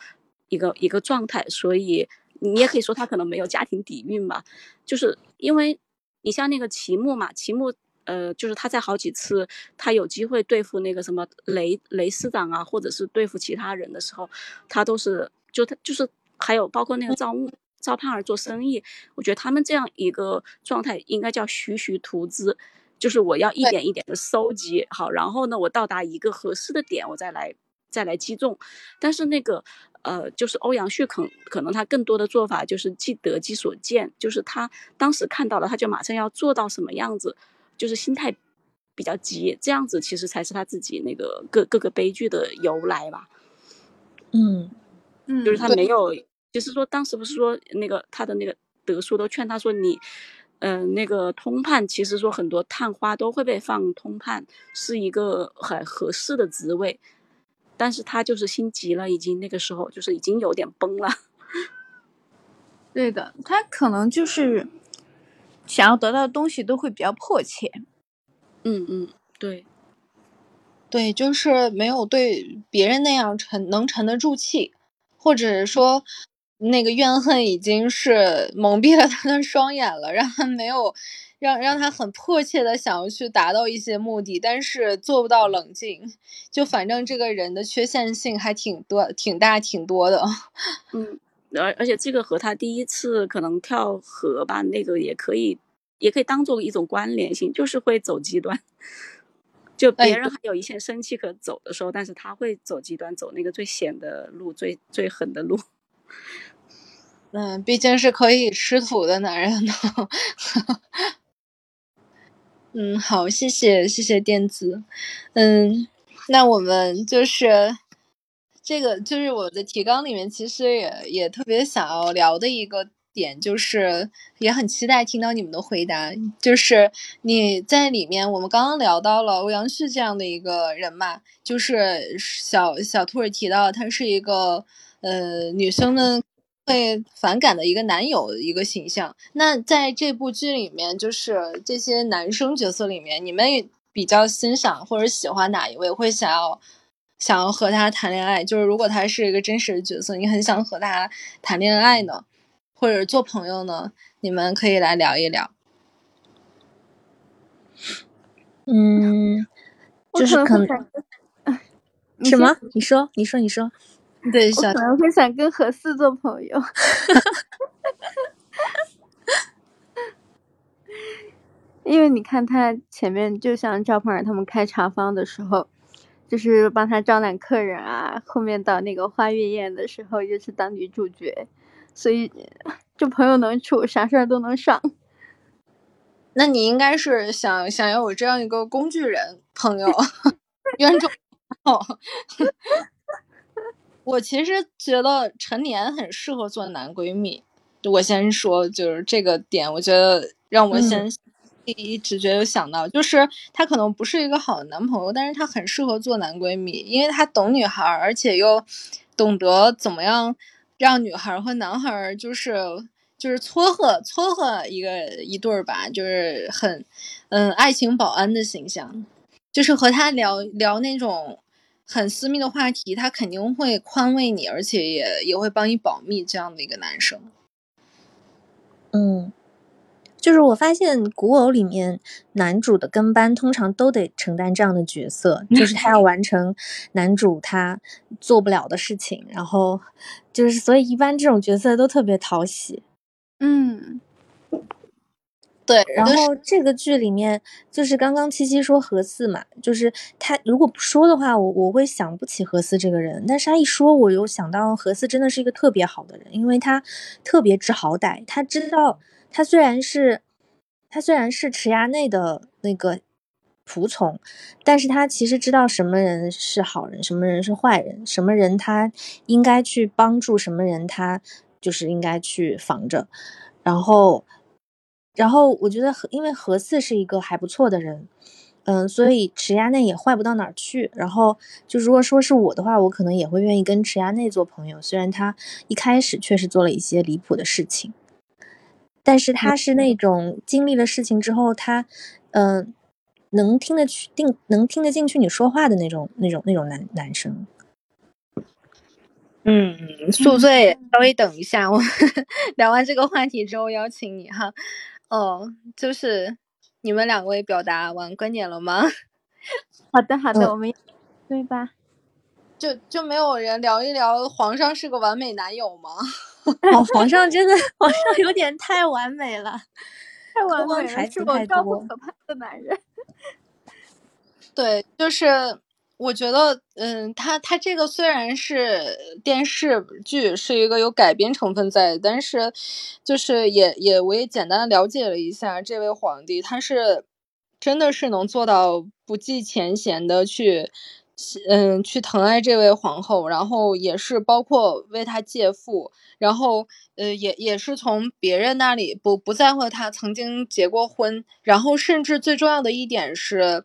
一个一个状态，所以。你也可以说他可能没有家庭底蕴吧，就是因为你像那个齐木嘛，齐木，呃，就是他在好几次他有机会对付那个什么雷雷师长啊，或者是对付其他人的时候，他都是就他就是还有包括那个赵木赵盼儿做生意，我觉得他们这样一个状态应该叫徐徐图之，就是我要一点一点的搜集好，然后呢，我到达一个合适的点，我再来再来击中，但是那个。呃，就是欧阳旭可可能他更多的做法就是既得即所见，就是他当时看到了，他就马上要做到什么样子，就是心态比较急，这样子其实才是他自己那个各各个悲剧的由来吧。嗯嗯，就是他没有，就是说当时不是说那个他的那个德叔都劝他说你，嗯，那个通判其实说很多探花都会被放通判，是一个很合适的职位。但是他就是心急了，已经那个时候就是已经有点崩了。对的，他可能就是想要得到的东西都会比较迫切。嗯嗯，对，对，就是没有对别人那样沉能沉得住气，或者说那个怨恨已经是蒙蔽了他的双眼了，让他没有。让让他很迫切的想要去达到一些目的，但是做不到冷静。就反正这个人的缺陷性还挺多、挺大、挺多的。嗯，而而且这个和他第一次可能跳河吧，那个也可以，也可以当做一种关联性，就是会走极端。就别人还有一线生气可走的时候，但是他会走极端，走那个最险的路、最最狠的路。嗯，毕竟是可以吃土的男人呢。嗯，好，谢谢谢谢电子，嗯，那我们就是这个，就是我的提纲里面，其实也也特别想要聊的一个点，就是也很期待听到你们的回答。就是你在里面，我们刚刚聊到了欧阳旭这样的一个人嘛，就是小小兔儿提到他是一个呃女生呢。会反感的一个男友一个形象。那在这部剧里面，就是这些男生角色里面，你们比较欣赏或者喜欢哪一位？会想要想要和他谈恋爱？就是如果他是一个真实的角色，你很想和他谈恋爱呢，或者做朋友呢？你们可以来聊一聊。嗯，就是可能什么？你说，你说，你说。对，可能会想跟何四做朋友，因为你看他前面，就像赵鹏儿他们开茶坊的时候，就是帮他招揽客人啊；后面到那个花月宴的时候，又是当女主角，所以就朋友能处，啥事儿都能上。那你应该是想想要有这样一个工具人朋友，冤种。我其实觉得陈年很适合做男闺蜜。我先说，就是这个点，我觉得让我先第一直觉就想到，就是他可能不是一个好的男朋友，但是他很适合做男闺蜜，因为他懂女孩，而且又懂得怎么样让女孩和男孩就是就是撮合撮合一个一对儿吧，就是很嗯爱情保安的形象，就是和他聊聊那种。很私密的话题，他肯定会宽慰你，而且也也会帮你保密，这样的一个男生。嗯，就是我发现古偶里面男主的跟班通常都得承担这样的角色，就是他要完成男主他做不了的事情，然后就是所以一般这种角色都特别讨喜。嗯。对，然后这个剧里面就是刚刚七七说何四嘛，就是他如果不说的话，我我会想不起何四这个人，但是他一说，我又想到何四真的是一个特别好的人，因为他特别知好歹，他知道他虽然是他虽然是池衙内的那个仆从，但是他其实知道什么人是好人，什么人是坏人，什么人他应该去帮助，什么人他就是应该去防着，然后。然后我觉得，因为何四是一个还不错的人，嗯，所以池衙内也坏不到哪儿去。然后就如果说是我的话，我可能也会愿意跟池衙内做朋友。虽然他一开始确实做了一些离谱的事情，但是他是那种经历了事情之后，他嗯能听得去定能听得进去你说话的那种那种那种男男生。嗯，宿醉，稍微等一下，我 聊完这个话题之后邀请你哈。哦，就是你们两位表达完观点了吗？好的，好的，我们对吧？就就没有人聊一聊皇上是个完美男友吗？哦，皇上真的，皇上有点太完美了，太完美了，是我高不可攀的男人。对，就是。我觉得，嗯，他他这个虽然是电视剧，是一个有改编成分在，但是，就是也也我也简单的了解了一下这位皇帝，他是真的是能做到不计前嫌的去，嗯，去疼爱这位皇后，然后也是包括为她借腹，然后呃也也是从别人那里不不在乎他曾经结过婚，然后甚至最重要的一点是。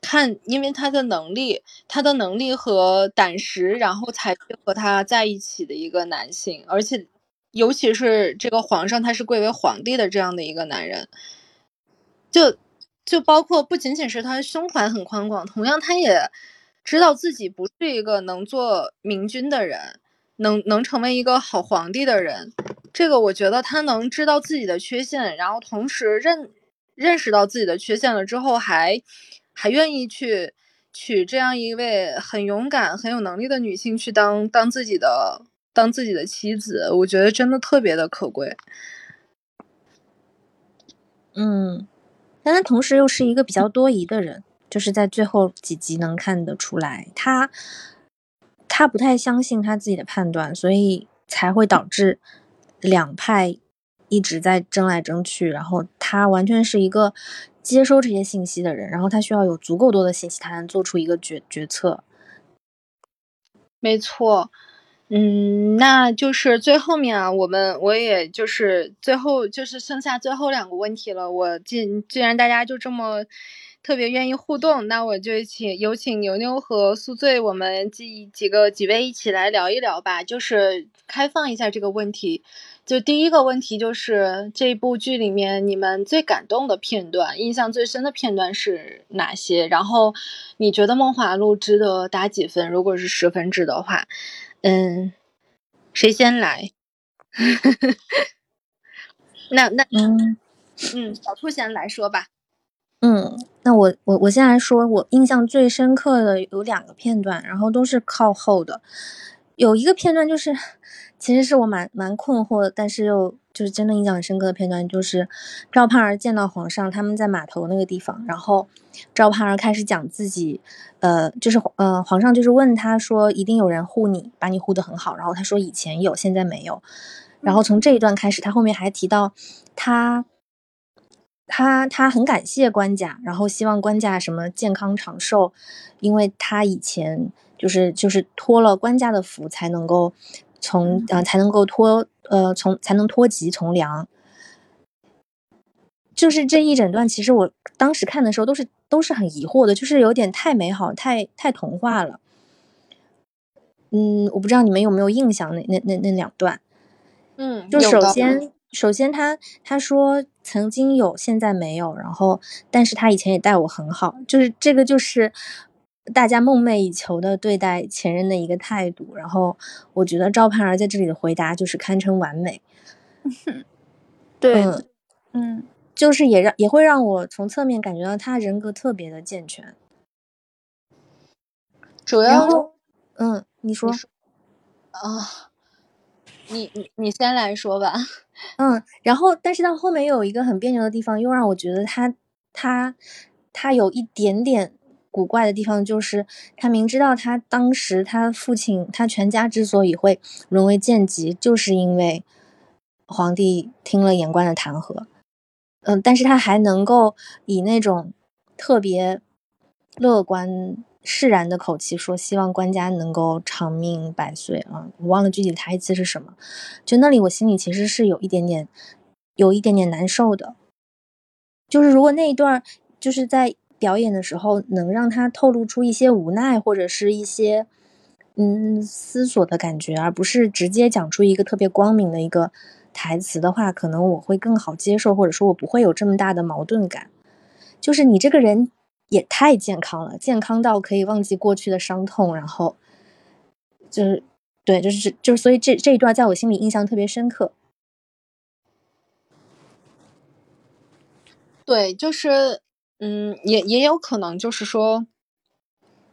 看，因为他的能力，他的能力和胆识，然后才和他在一起的一个男性，而且，尤其是这个皇上，他是贵为皇帝的这样的一个男人，就就包括不仅仅是他胸怀很宽广，同样他也知道自己不是一个能做明君的人，能能成为一个好皇帝的人，这个我觉得他能知道自己的缺陷，然后同时认认识到自己的缺陷了之后还。还愿意去娶这样一位很勇敢、很有能力的女性去当当自己的当自己的妻子，我觉得真的特别的可贵。嗯，但他同时又是一个比较多疑的人，就是在最后几集能看得出来，他他不太相信他自己的判断，所以才会导致两派一直在争来争去，然后他完全是一个。接收这些信息的人，然后他需要有足够多的信息，他能做出一个决决策。没错，嗯，那就是最后面啊，我们我也就是最后就是剩下最后两个问题了。我既既然大家就这么特别愿意互动，那我就请有请牛牛和宿醉，我们几几个几位一起来聊一聊吧，就是开放一下这个问题。就第一个问题就是这部剧里面你们最感动的片段，印象最深的片段是哪些？然后你觉得《梦华录》值得打几分？如果是十分制的话，嗯，谁先来？那那嗯嗯，小兔先来说吧。嗯，那我我我先来说，我印象最深刻的有两个片段，然后都是靠后的。有一个片段就是，其实是我蛮蛮困惑，但是又就是真的印象很深刻的片段，就是赵盼儿见到皇上，他们在码头那个地方，然后赵盼儿开始讲自己，呃，就是呃，皇上就是问他说，一定有人护你，把你护得很好，然后他说以前有，现在没有，然后从这一段开始，他后面还提到他，他他很感谢官家，然后希望官家什么健康长寿，因为他以前。就是就是托了官家的福，才能够从呃才能够脱呃从才能脱籍从良。就是这一整段，其实我当时看的时候都是都是很疑惑的，就是有点太美好，太太童话了。嗯，我不知道你们有没有印象那那那那两段。嗯，就首先首先他他说曾经有，现在没有，然后但是他以前也待我很好，就是这个就是。大家梦寐以求的对待前任的一个态度，然后我觉得赵盼儿在这里的回答就是堪称完美。对，嗯，就是也让也会让我从侧面感觉到他人格特别的健全。主要，嗯，你说啊，你你你先来说吧。嗯，然后但是到后面又有一个很别扭的地方，又让我觉得他他他有一点点古怪的地方，就是他明知道他当时他父亲他全家之所以会沦为贱籍，就是因为皇帝听了言官的弹劾，嗯，但是他还能够以那种特别乐观。释然的口气说：“希望官家能够长命百岁啊！”我忘了具体的台词是什么。就那里，我心里其实是有一点点，有一点点难受的。就是如果那一段就是在表演的时候，能让他透露出一些无奈或者是一些嗯思索的感觉，而不是直接讲出一个特别光明的一个台词的话，可能我会更好接受，或者说我不会有这么大的矛盾感。就是你这个人。也太健康了，健康到可以忘记过去的伤痛，然后就是对，就是就是，所以这这一段在我心里印象特别深刻。对，就是嗯，也也有可能就是说，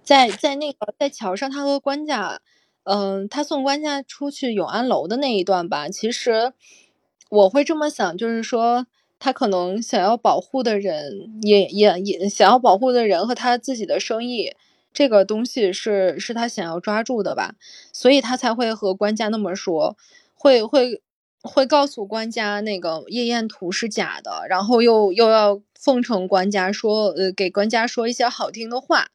在在那个在桥上，他和官家，嗯，他送官家出去永安楼的那一段吧，其实我会这么想，就是说。他可能想要保护的人，也也也想要保护的人和他自己的生意，这个东西是是他想要抓住的吧，所以他才会和官家那么说，会会会告诉官家那个夜宴图是假的，然后又又要奉承官家说，呃，给官家说一些好听的话，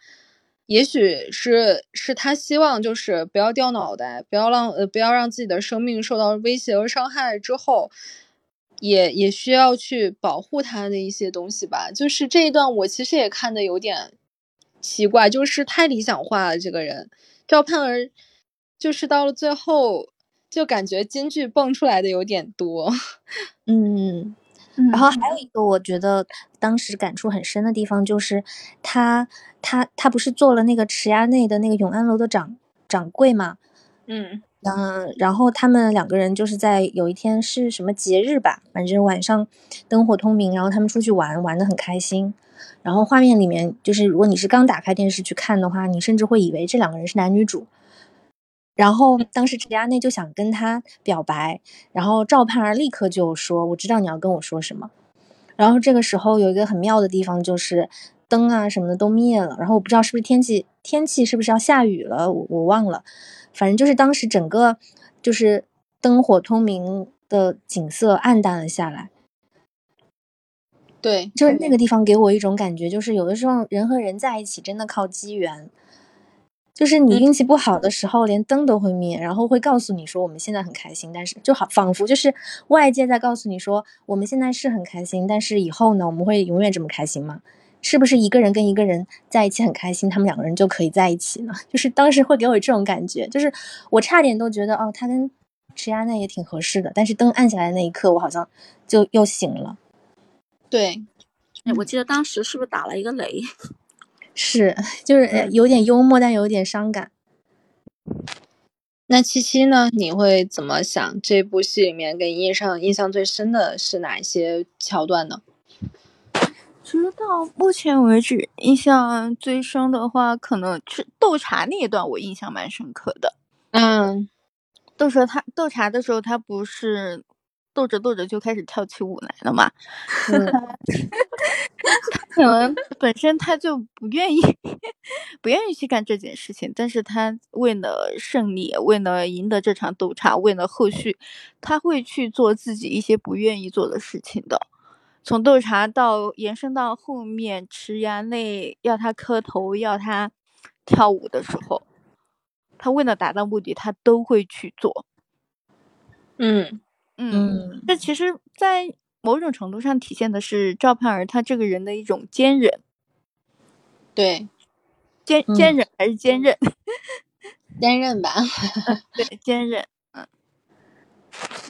也许是是他希望就是不要掉脑袋，不要让呃不要让自己的生命受到威胁和伤害之后。也也需要去保护他的一些东西吧，就是这一段我其实也看的有点奇怪，就是太理想化了。这个人赵盼儿，就是到了最后就感觉京剧蹦出来的有点多。嗯，然后还有一个我觉得当时感触很深的地方，就是他他他不是做了那个池衙内的那个永安楼的掌掌柜嘛？嗯。嗯，然后他们两个人就是在有一天是什么节日吧，反正晚上灯火通明，然后他们出去玩，玩的很开心。然后画面里面就是，如果你是刚打开电视去看的话，你甚至会以为这两个人是男女主。然后当时陈佳内就想跟他表白，然后赵盼儿立刻就说：“我知道你要跟我说什么。”然后这个时候有一个很妙的地方，就是灯啊什么的都灭了，然后我不知道是不是天气天气是不是要下雨了，我我忘了。反正就是当时整个就是灯火通明的景色暗淡了下来，对，就是那个地方给我一种感觉，就是有的时候人和人在一起真的靠机缘，就是你运气不好的时候，连灯都会灭，然后会告诉你说我们现在很开心，但是就好仿佛就是外界在告诉你说我们现在是很开心，但是以后呢，我们会永远这么开心吗？是不是一个人跟一个人在一起很开心，他们两个人就可以在一起呢？就是当时会给我这种感觉，就是我差点都觉得哦，他跟池亚奈也挺合适的。但是灯暗下来的那一刻，我好像就又醒了。对，哎，我记得当时是不是打了一个雷？是，就是有点幽默，但有点伤感。那七七呢？你会怎么想？这部戏里面给你印象印象最深的是哪一些桥段呢？其实到目前为止，印象最深的话，可能是斗茶那一段，我印象蛮深刻的。嗯，斗茶他斗茶的时候，他不是斗着斗着就开始跳起舞来了嘛？他可能本身他就不愿意，不愿意去干这件事情，但是他为了胜利，为了赢得这场斗茶，为了后续，他会去做自己一些不愿意做的事情的。从斗茶到延伸到后面，池衙内要他磕头、要他跳舞的时候，他为了达到目的，他都会去做。嗯嗯，这其实，在某种程度上体现的是赵盼儿她这个人的一种坚韧。对，坚坚韧还是坚韧？坚韧吧。对，坚韧。嗯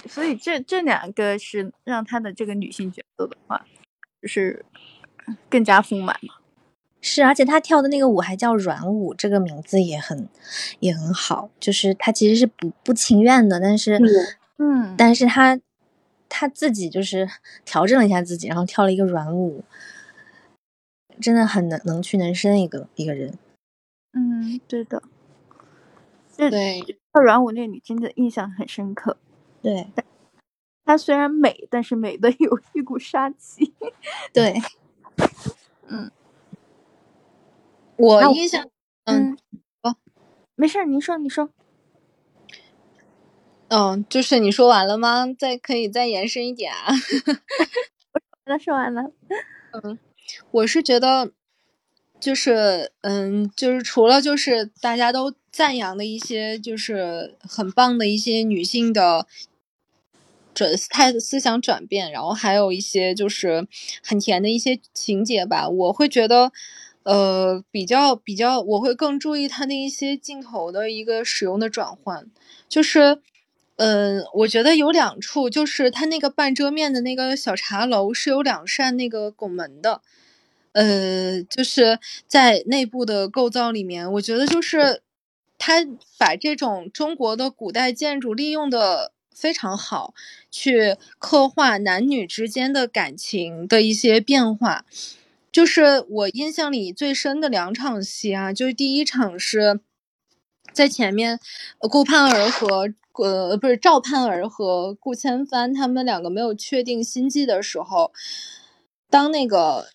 所以这这两个是让她的这个女性角色的话，就是更加丰满嘛。是，而且他跳的那个舞还叫软舞，这个名字也很也很好。就是他其实是不不情愿的，但是嗯，但是他他自己就是 调整了一下自己，然后跳了一个软舞，真的很能能屈能伸一个一个人。嗯，对的。对，跳软舞那个女真的印象很深刻。对，她虽然美，但是美的有一股杀气。对，嗯，我印象，嗯，哦，没事，您说，您说。嗯，就是你说完了吗？再可以再延伸一点啊。我说完了。嗯，我是觉得，就是嗯，就是除了就是大家都赞扬的一些，就是很棒的一些女性的转态的思想转变，然后还有一些就是很甜的一些情节吧。我会觉得，呃，比较比较，我会更注意它的一些镜头的一个使用的转换，就是。嗯，我觉得有两处，就是它那个半遮面的那个小茶楼是有两扇那个拱门的，呃，就是在内部的构造里面，我觉得就是它把这种中国的古代建筑利用的非常好，去刻画男女之间的感情的一些变化。就是我印象里最深的两场戏啊，就是第一场是在前面，顾盼儿和。呃，不是赵盼儿和顾千帆他们两个没有确定心迹的时候，当那个，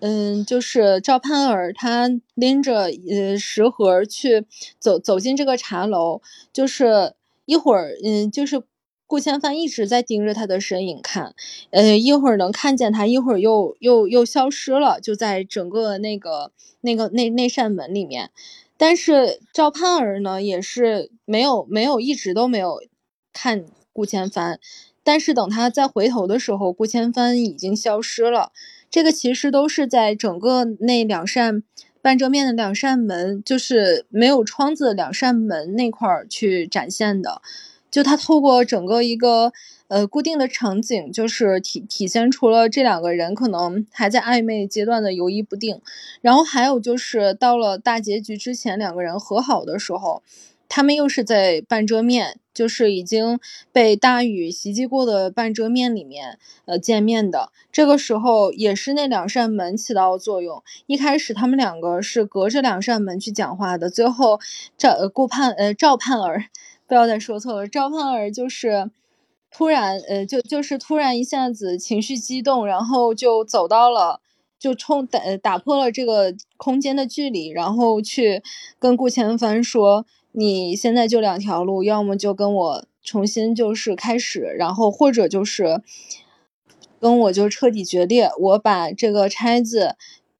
嗯，就是赵盼儿她拎着呃食盒去走走进这个茶楼，就是一会儿，嗯，就是顾千帆一直在盯着他的身影看，呃，一会儿能看见他，一会儿又又又消失了，就在整个那个那个那那扇门里面。但是赵盼儿呢，也是没有没有一直都没有看顾千帆，但是等他再回头的时候，顾千帆已经消失了。这个其实都是在整个那两扇半遮面的两扇门，就是没有窗子两扇门那块儿去展现的。就他透过整个一个。呃，固定的场景就是体体现出了这两个人可能还在暧昧阶段的犹疑不定，然后还有就是到了大结局之前，两个人和好的时候，他们又是在半遮面，就是已经被大雨袭击过的半遮面里面呃见面的。这个时候也是那两扇门起到作用。一开始他们两个是隔着两扇门去讲话的，最后赵顾盼呃赵盼儿，不要再说错了，赵盼儿就是。突然，呃，就就是突然一下子情绪激动，然后就走到了，就冲打打破了这个空间的距离，然后去跟顾千帆说：“你现在就两条路，要么就跟我重新就是开始，然后或者就是跟我就彻底决裂，我把这个拆子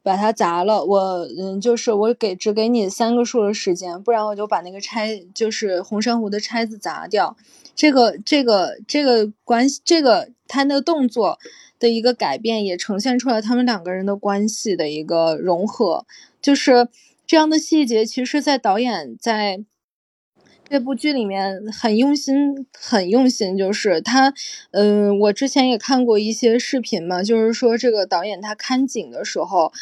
把它砸了，我嗯，就是我给只给你三个数的时间，不然我就把那个拆就是红珊瑚的拆子砸掉。”这个这个这个关系，这个他那个动作的一个改变，也呈现出来他们两个人的关系的一个融合，就是这样的细节。其实，在导演在这部剧里面很用心，很用心。就是他，嗯，我之前也看过一些视频嘛，就是说这个导演他看景的时候，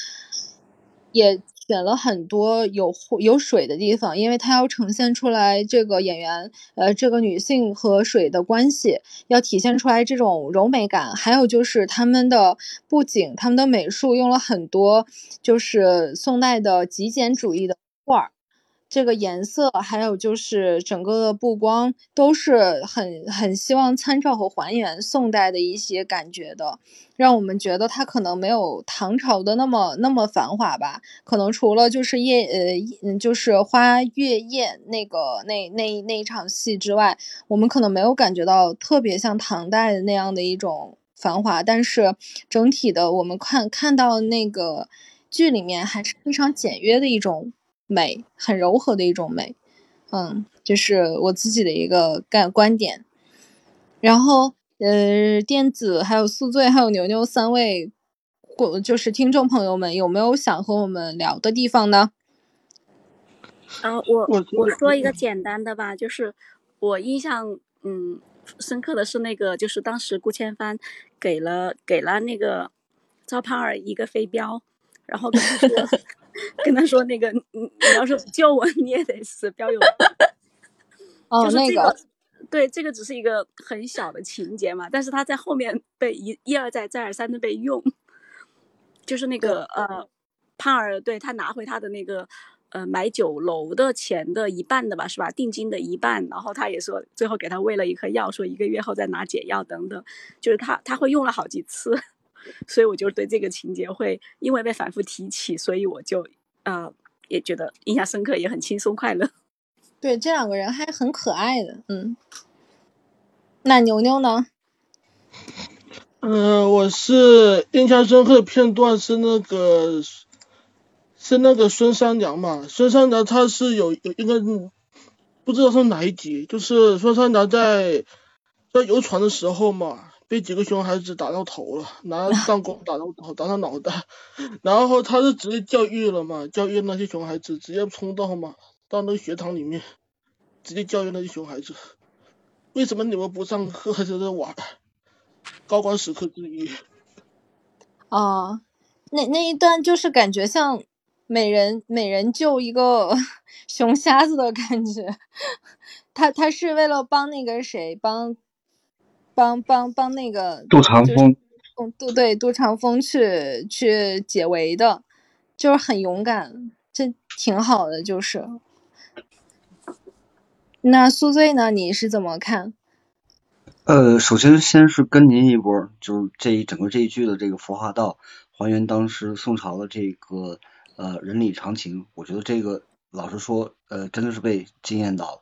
也。选了很多有有水的地方，因为他要呈现出来这个演员，呃，这个女性和水的关系，要体现出来这种柔美感。还有就是他们的布景，他们的美术用了很多就是宋代的极简主义的画儿。这个颜色，还有就是整个的布光，都是很很希望参照和还原宋代的一些感觉的，让我们觉得它可能没有唐朝的那么那么繁华吧。可能除了就是夜呃，就是花月夜那个那那那一场戏之外，我们可能没有感觉到特别像唐代的那样的一种繁华。但是整体的，我们看看到那个剧里面还是非常简约的一种。美很柔和的一种美，嗯，这是我自己的一个概观点。然后，呃，电子还有宿醉还有牛牛三位，或就是听众朋友们，有没有想和我们聊的地方呢？啊，我我说一个简单的吧，就是我印象嗯深刻的是那个，就是当时顾千帆给了给了那个赵盼儿一个飞镖，然后跟他说。跟他说那个，你你要是不救我，你也得死，不要有。哦，那个，对，这个只是一个很小的情节嘛，但是他在后面被一一而再再而三的被用，就是那个呃，胖儿对他拿回他的那个呃买酒楼的钱的一半的吧，是吧？定金的一半，然后他也说最后给他喂了一颗药，说一个月后再拿解药等等，就是他他会用了好几次，所以我就对这个情节会因为被反复提起，所以我就呃也觉得印象深刻，也很轻松快乐。对，这两个人还很可爱的，嗯。那牛牛呢？嗯，我是印象深刻的片段是那个是那个孙三娘嘛，孙三娘她是有有一个不知道是哪一集，就是孙三娘在在游船的时候嘛，被几个熊孩子打到头了，拿 弹弓打到头，打到脑袋，然后他是直接教育了嘛，教育那些熊孩子，直接冲到嘛到那个学堂里面，直接教育那些熊孩子。为什么你们不上课还在这玩？高光时刻之一。哦，那那一段就是感觉像每人每人救一个 熊瞎子的感觉。他他是为了帮那个谁，帮帮帮帮那个杜长风，杜对杜长风去去解围的，就是很勇敢，这挺好的，就是。那宿醉呢？你是怎么看？呃，首先先是跟您一波，就是这一整个这一句的这个服化道，还原当时宋朝的这个呃人理常情。我觉得这个老实说，呃，真的是被惊艳到了。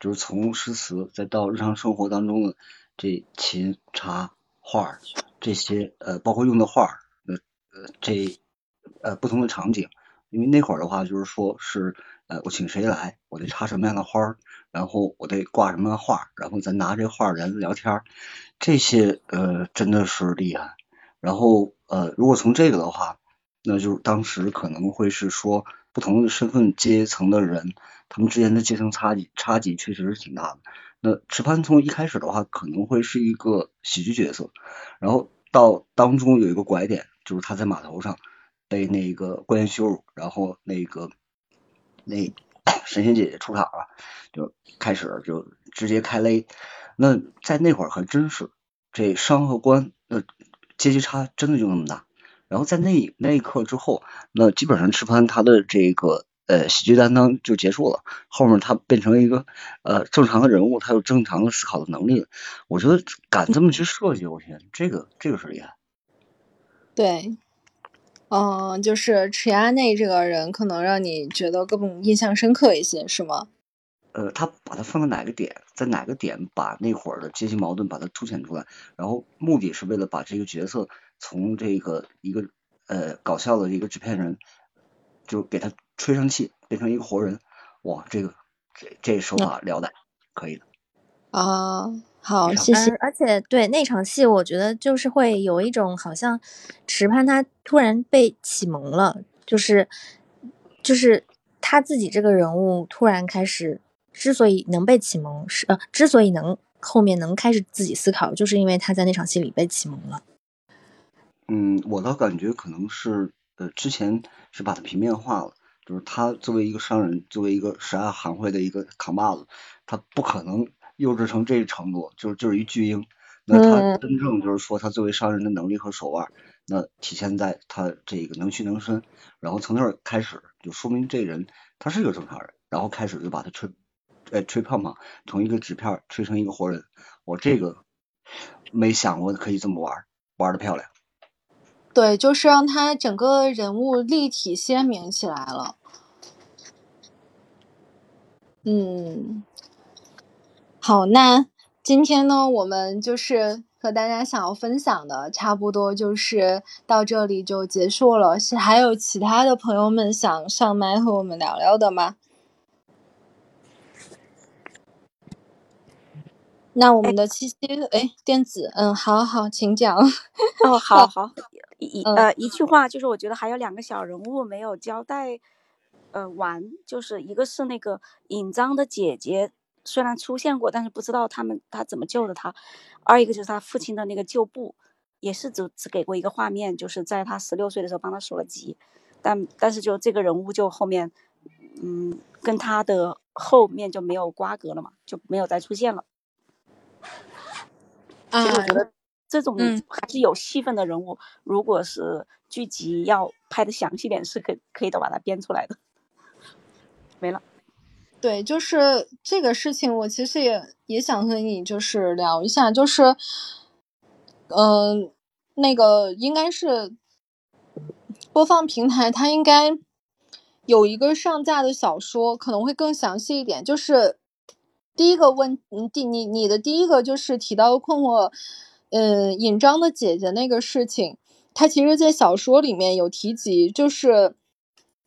就是从诗词再到日常生活当中的这琴、茶、画这些，呃，包括用的画，呃呃这呃不同的场景。因为那会儿的话，就是说是呃我请谁来，我得插什么样的花儿。然后我得挂什么画，然后咱拿这画人聊天，这些呃真的是厉害。然后呃如果从这个的话，那就当时可能会是说不同的身份阶层的人，他们之间的阶层差距差距确实是挺大的。那池潘从一开始的话可能会是一个喜剧角色，然后到当中有一个拐点，就是他在码头上被那个官员羞辱，然后那个那。神仙姐姐出场了，就开始就直接开勒。那在那会儿还真是这商和官那阶级差真的就那么大。然后在那那一刻之后，那基本上赤潘他的这个呃喜剧担当就结束了。后面他变成一个呃正常的人物，他有正常的思考的能力。我觉得敢这么去设计，我天，这个这个是厉害。对。嗯，就是池亚内这个人，可能让你觉得更印象深刻一些，是吗？呃，他把他放在哪个点，在哪个点把那会儿的阶级矛盾把它凸显出来，然后目的是为了把这个角色从这个一个呃搞笑的一个制片人，就给他吹上气，变成一个活人。哇，这个这这手法了得，可以的。啊。好，谢谢。而且对那场戏，我觉得就是会有一种好像池潘他突然被启蒙了，就是就是他自己这个人物突然开始，之所以能被启蒙，是呃，之所以能后面能开始自己思考，就是因为他在那场戏里被启蒙了。嗯，我倒感觉可能是呃，之前是把他平面化了，就是他作为一个商人，作为一个十二行会的一个扛把子，他不可能。幼稚成这程度，就是就是一巨婴。那他真正就是说，他作为商人的能力和手腕，那体现在他这个能屈能伸。然后从那儿开始，就说明这人他是一个正常人。然后开始就把他吹，哎，吹胖胖，从一个纸片吹成一个活人。我这个没想过可以这么玩，玩的漂亮。对，就是让他整个人物立体鲜明起来了。嗯。好，那今天呢，我们就是和大家想要分享的，差不多就是到这里就结束了。是还有其他的朋友们想上麦和我们聊聊的吗？那我们的七七，哎，电子，嗯，好好，请讲。哦，好好，一呃一句话，就是我觉得还有两个小人物没有交代，呃，完，就是一个是那个尹章的姐姐。虽然出现过，但是不知道他们他怎么救的他。二一个就是他父亲的那个旧部，也是只只给过一个画面，就是在他十六岁的时候帮他守了级，但但是就这个人物就后面，嗯，跟他的后面就没有瓜葛了嘛，就没有再出现了。啊，我觉得这种还是有戏份的人物，如果是剧集要拍的详细点，是可可以都把它编出来的。没了。对，就是这个事情，我其实也也想和你就是聊一下，就是，嗯，那个应该是播放平台，它应该有一个上架的小说，可能会更详细一点。就是第一个问，嗯，第你你的第一个就是提到困惑，嗯，尹章的姐姐那个事情，他其实在小说里面有提及，就是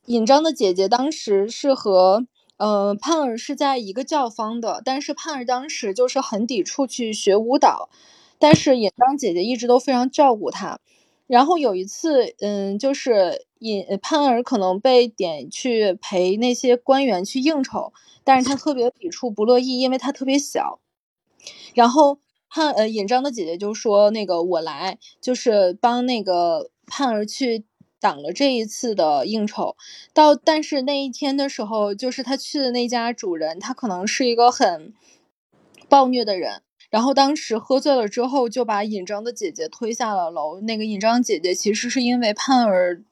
尹章的姐姐当时是和。呃，盼儿是在一个教坊的，但是盼儿当时就是很抵触去学舞蹈，但是尹章姐姐一直都非常照顾她。然后有一次，嗯，就是尹盼儿可能被点去陪那些官员去应酬，但是她特别抵触不乐意，因为她特别小。然后盼呃尹章的姐姐就说：“那个我来，就是帮那个盼儿去。”挡了这一次的应酬，到但是那一天的时候，就是他去的那家主人，他可能是一个很暴虐的人，然后当时喝醉了之后，就把尹章的姐姐推下了楼。那个尹章姐姐其实是因为盼儿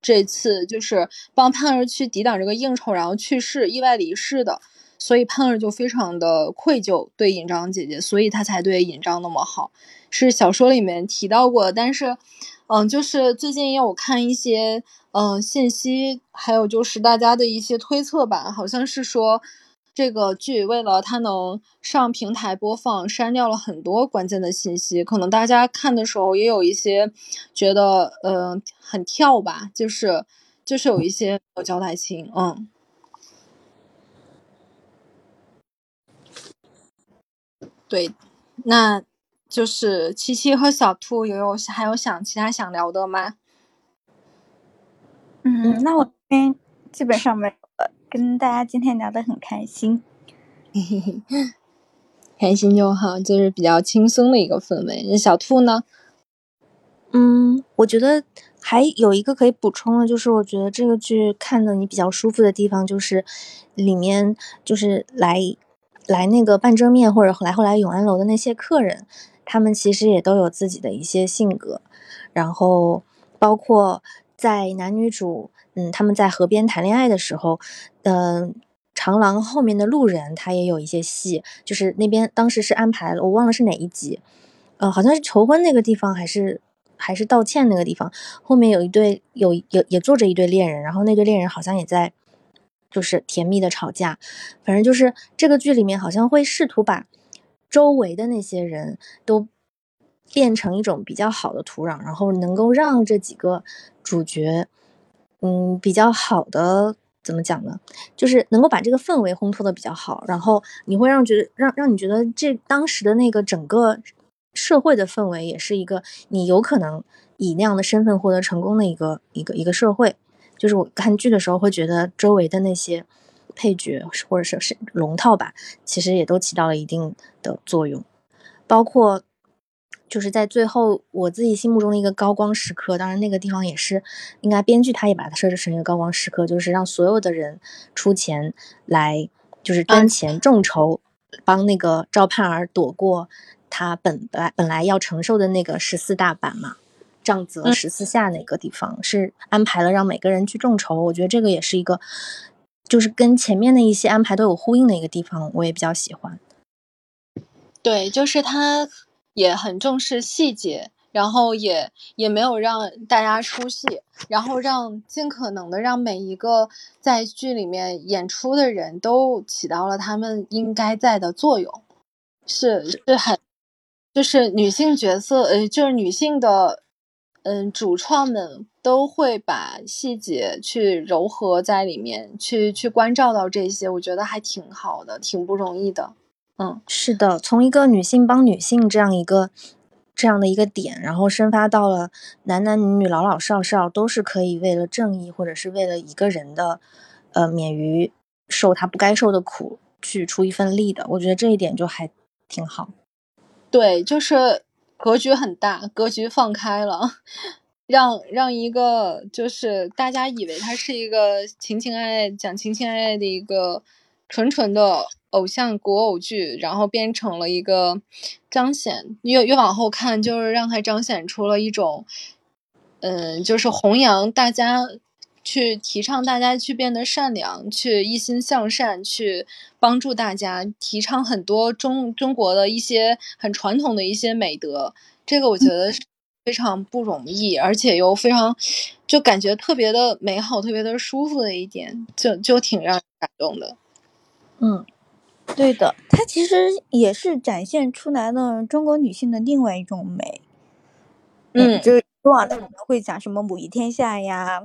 这次就是帮盼儿去抵挡这个应酬，然后去世，意外离世的，所以盼儿就非常的愧疚对尹章姐姐，所以他才对尹章那么好，是小说里面提到过，但是。嗯，就是最近也有看一些嗯信息，还有就是大家的一些推测吧，好像是说这个剧为了它能上平台播放，删掉了很多关键的信息，可能大家看的时候也有一些觉得嗯很跳吧，就是就是有一些没有交代清，嗯，对，那。就是七七和小兔有有还有想其他想聊的吗？嗯，那我这边基本上没，跟大家今天聊得很开心，开心就好，就是比较轻松的一个氛围。那小兔呢？嗯，我觉得还有一个可以补充的，就是我觉得这个剧看的你比较舒服的地方，就是里面就是来来那个半遮面或者来后来永安楼的那些客人。他们其实也都有自己的一些性格，然后包括在男女主，嗯，他们在河边谈恋爱的时候，嗯，长廊后面的路人他也有一些戏，就是那边当时是安排了，我忘了是哪一集，呃，好像是求婚那个地方，还是还是道歉那个地方，后面有一对有有也坐着一对恋人，然后那对恋人好像也在就是甜蜜的吵架，反正就是这个剧里面好像会试图把。周围的那些人都变成一种比较好的土壤，然后能够让这几个主角，嗯，比较好的怎么讲呢？就是能够把这个氛围烘托的比较好，然后你会让觉得让让你觉得这当时的那个整个社会的氛围也是一个你有可能以那样的身份获得成功的一个一个一个社会。就是我看剧的时候会觉得周围的那些。配角或者是是龙套吧，其实也都起到了一定的作用，包括就是在最后我自己心目中的一个高光时刻，当然那个地方也是应该编剧他也把它设置成一个高光时刻，就是让所有的人出钱来，就是捐钱众筹，帮那个赵盼儿躲过他本来本来要承受的那个十四大板嘛，杖责十四下那个地方是安排了让每个人去众筹，我觉得这个也是一个。就是跟前面的一些安排都有呼应的一个地方，我也比较喜欢。对，就是他也很重视细节，然后也也没有让大家出戏，然后让尽可能的让每一个在剧里面演出的人都起到了他们应该在的作用，是是很，就是女性角色，呃，就是女性的。嗯，主创们都会把细节去柔合在里面，去去关照到这些，我觉得还挺好的，挺不容易的。嗯，是的，从一个女性帮女性这样一个这样的一个点，然后生发到了男男女女、老老少少都是可以为了正义或者是为了一个人的，呃，免于受他不该受的苦去出一份力的。我觉得这一点就还挺好。对，就是。格局很大，格局放开了，让让一个就是大家以为他是一个情情爱爱讲情情爱爱的一个纯纯的偶像国偶剧，然后变成了一个彰显越越往后看，就是让它彰显出了一种，嗯，就是弘扬大家去提倡大家去变得善良，去一心向善，去帮助大家，提倡很多中中国的一些很传统的一些美德。这个我觉得是非常不容易，而且又非常就感觉特别的美好，特别的舒服的一点，就就挺让人感动的。嗯。对的，它其实也是展现出来了中国女性的另外一种美。嗯，就是以往可能会讲什么母仪天下呀、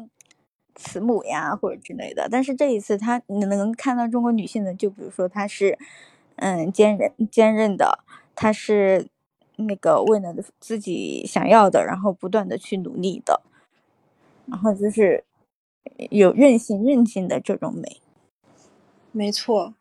慈母呀或者之类的，但是这一次，她你能看到中国女性的，就比如说她是嗯坚韧坚韧的，她是那个为了自己想要的，然后不断的去努力的，然后就是有韧性韧性的这种美。没错。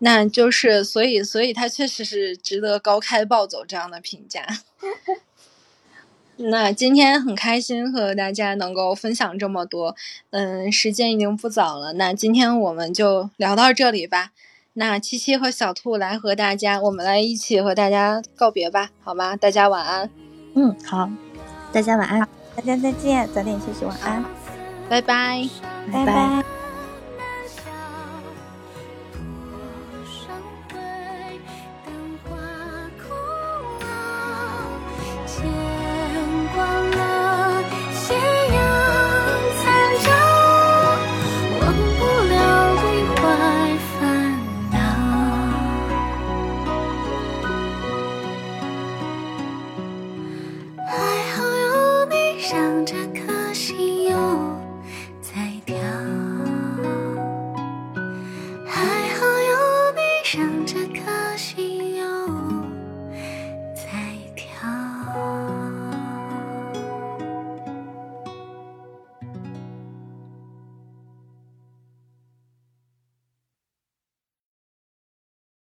那就是，所以，所以他确实是值得高开暴走这样的评价。那今天很开心和大家能够分享这么多，嗯，时间已经不早了，那今天我们就聊到这里吧。那七七和小兔来和大家，我们来一起和大家告别吧，好吗？大家晚安。嗯，好，大家晚安，大家再见，早点休息，晚安，拜拜，拜拜。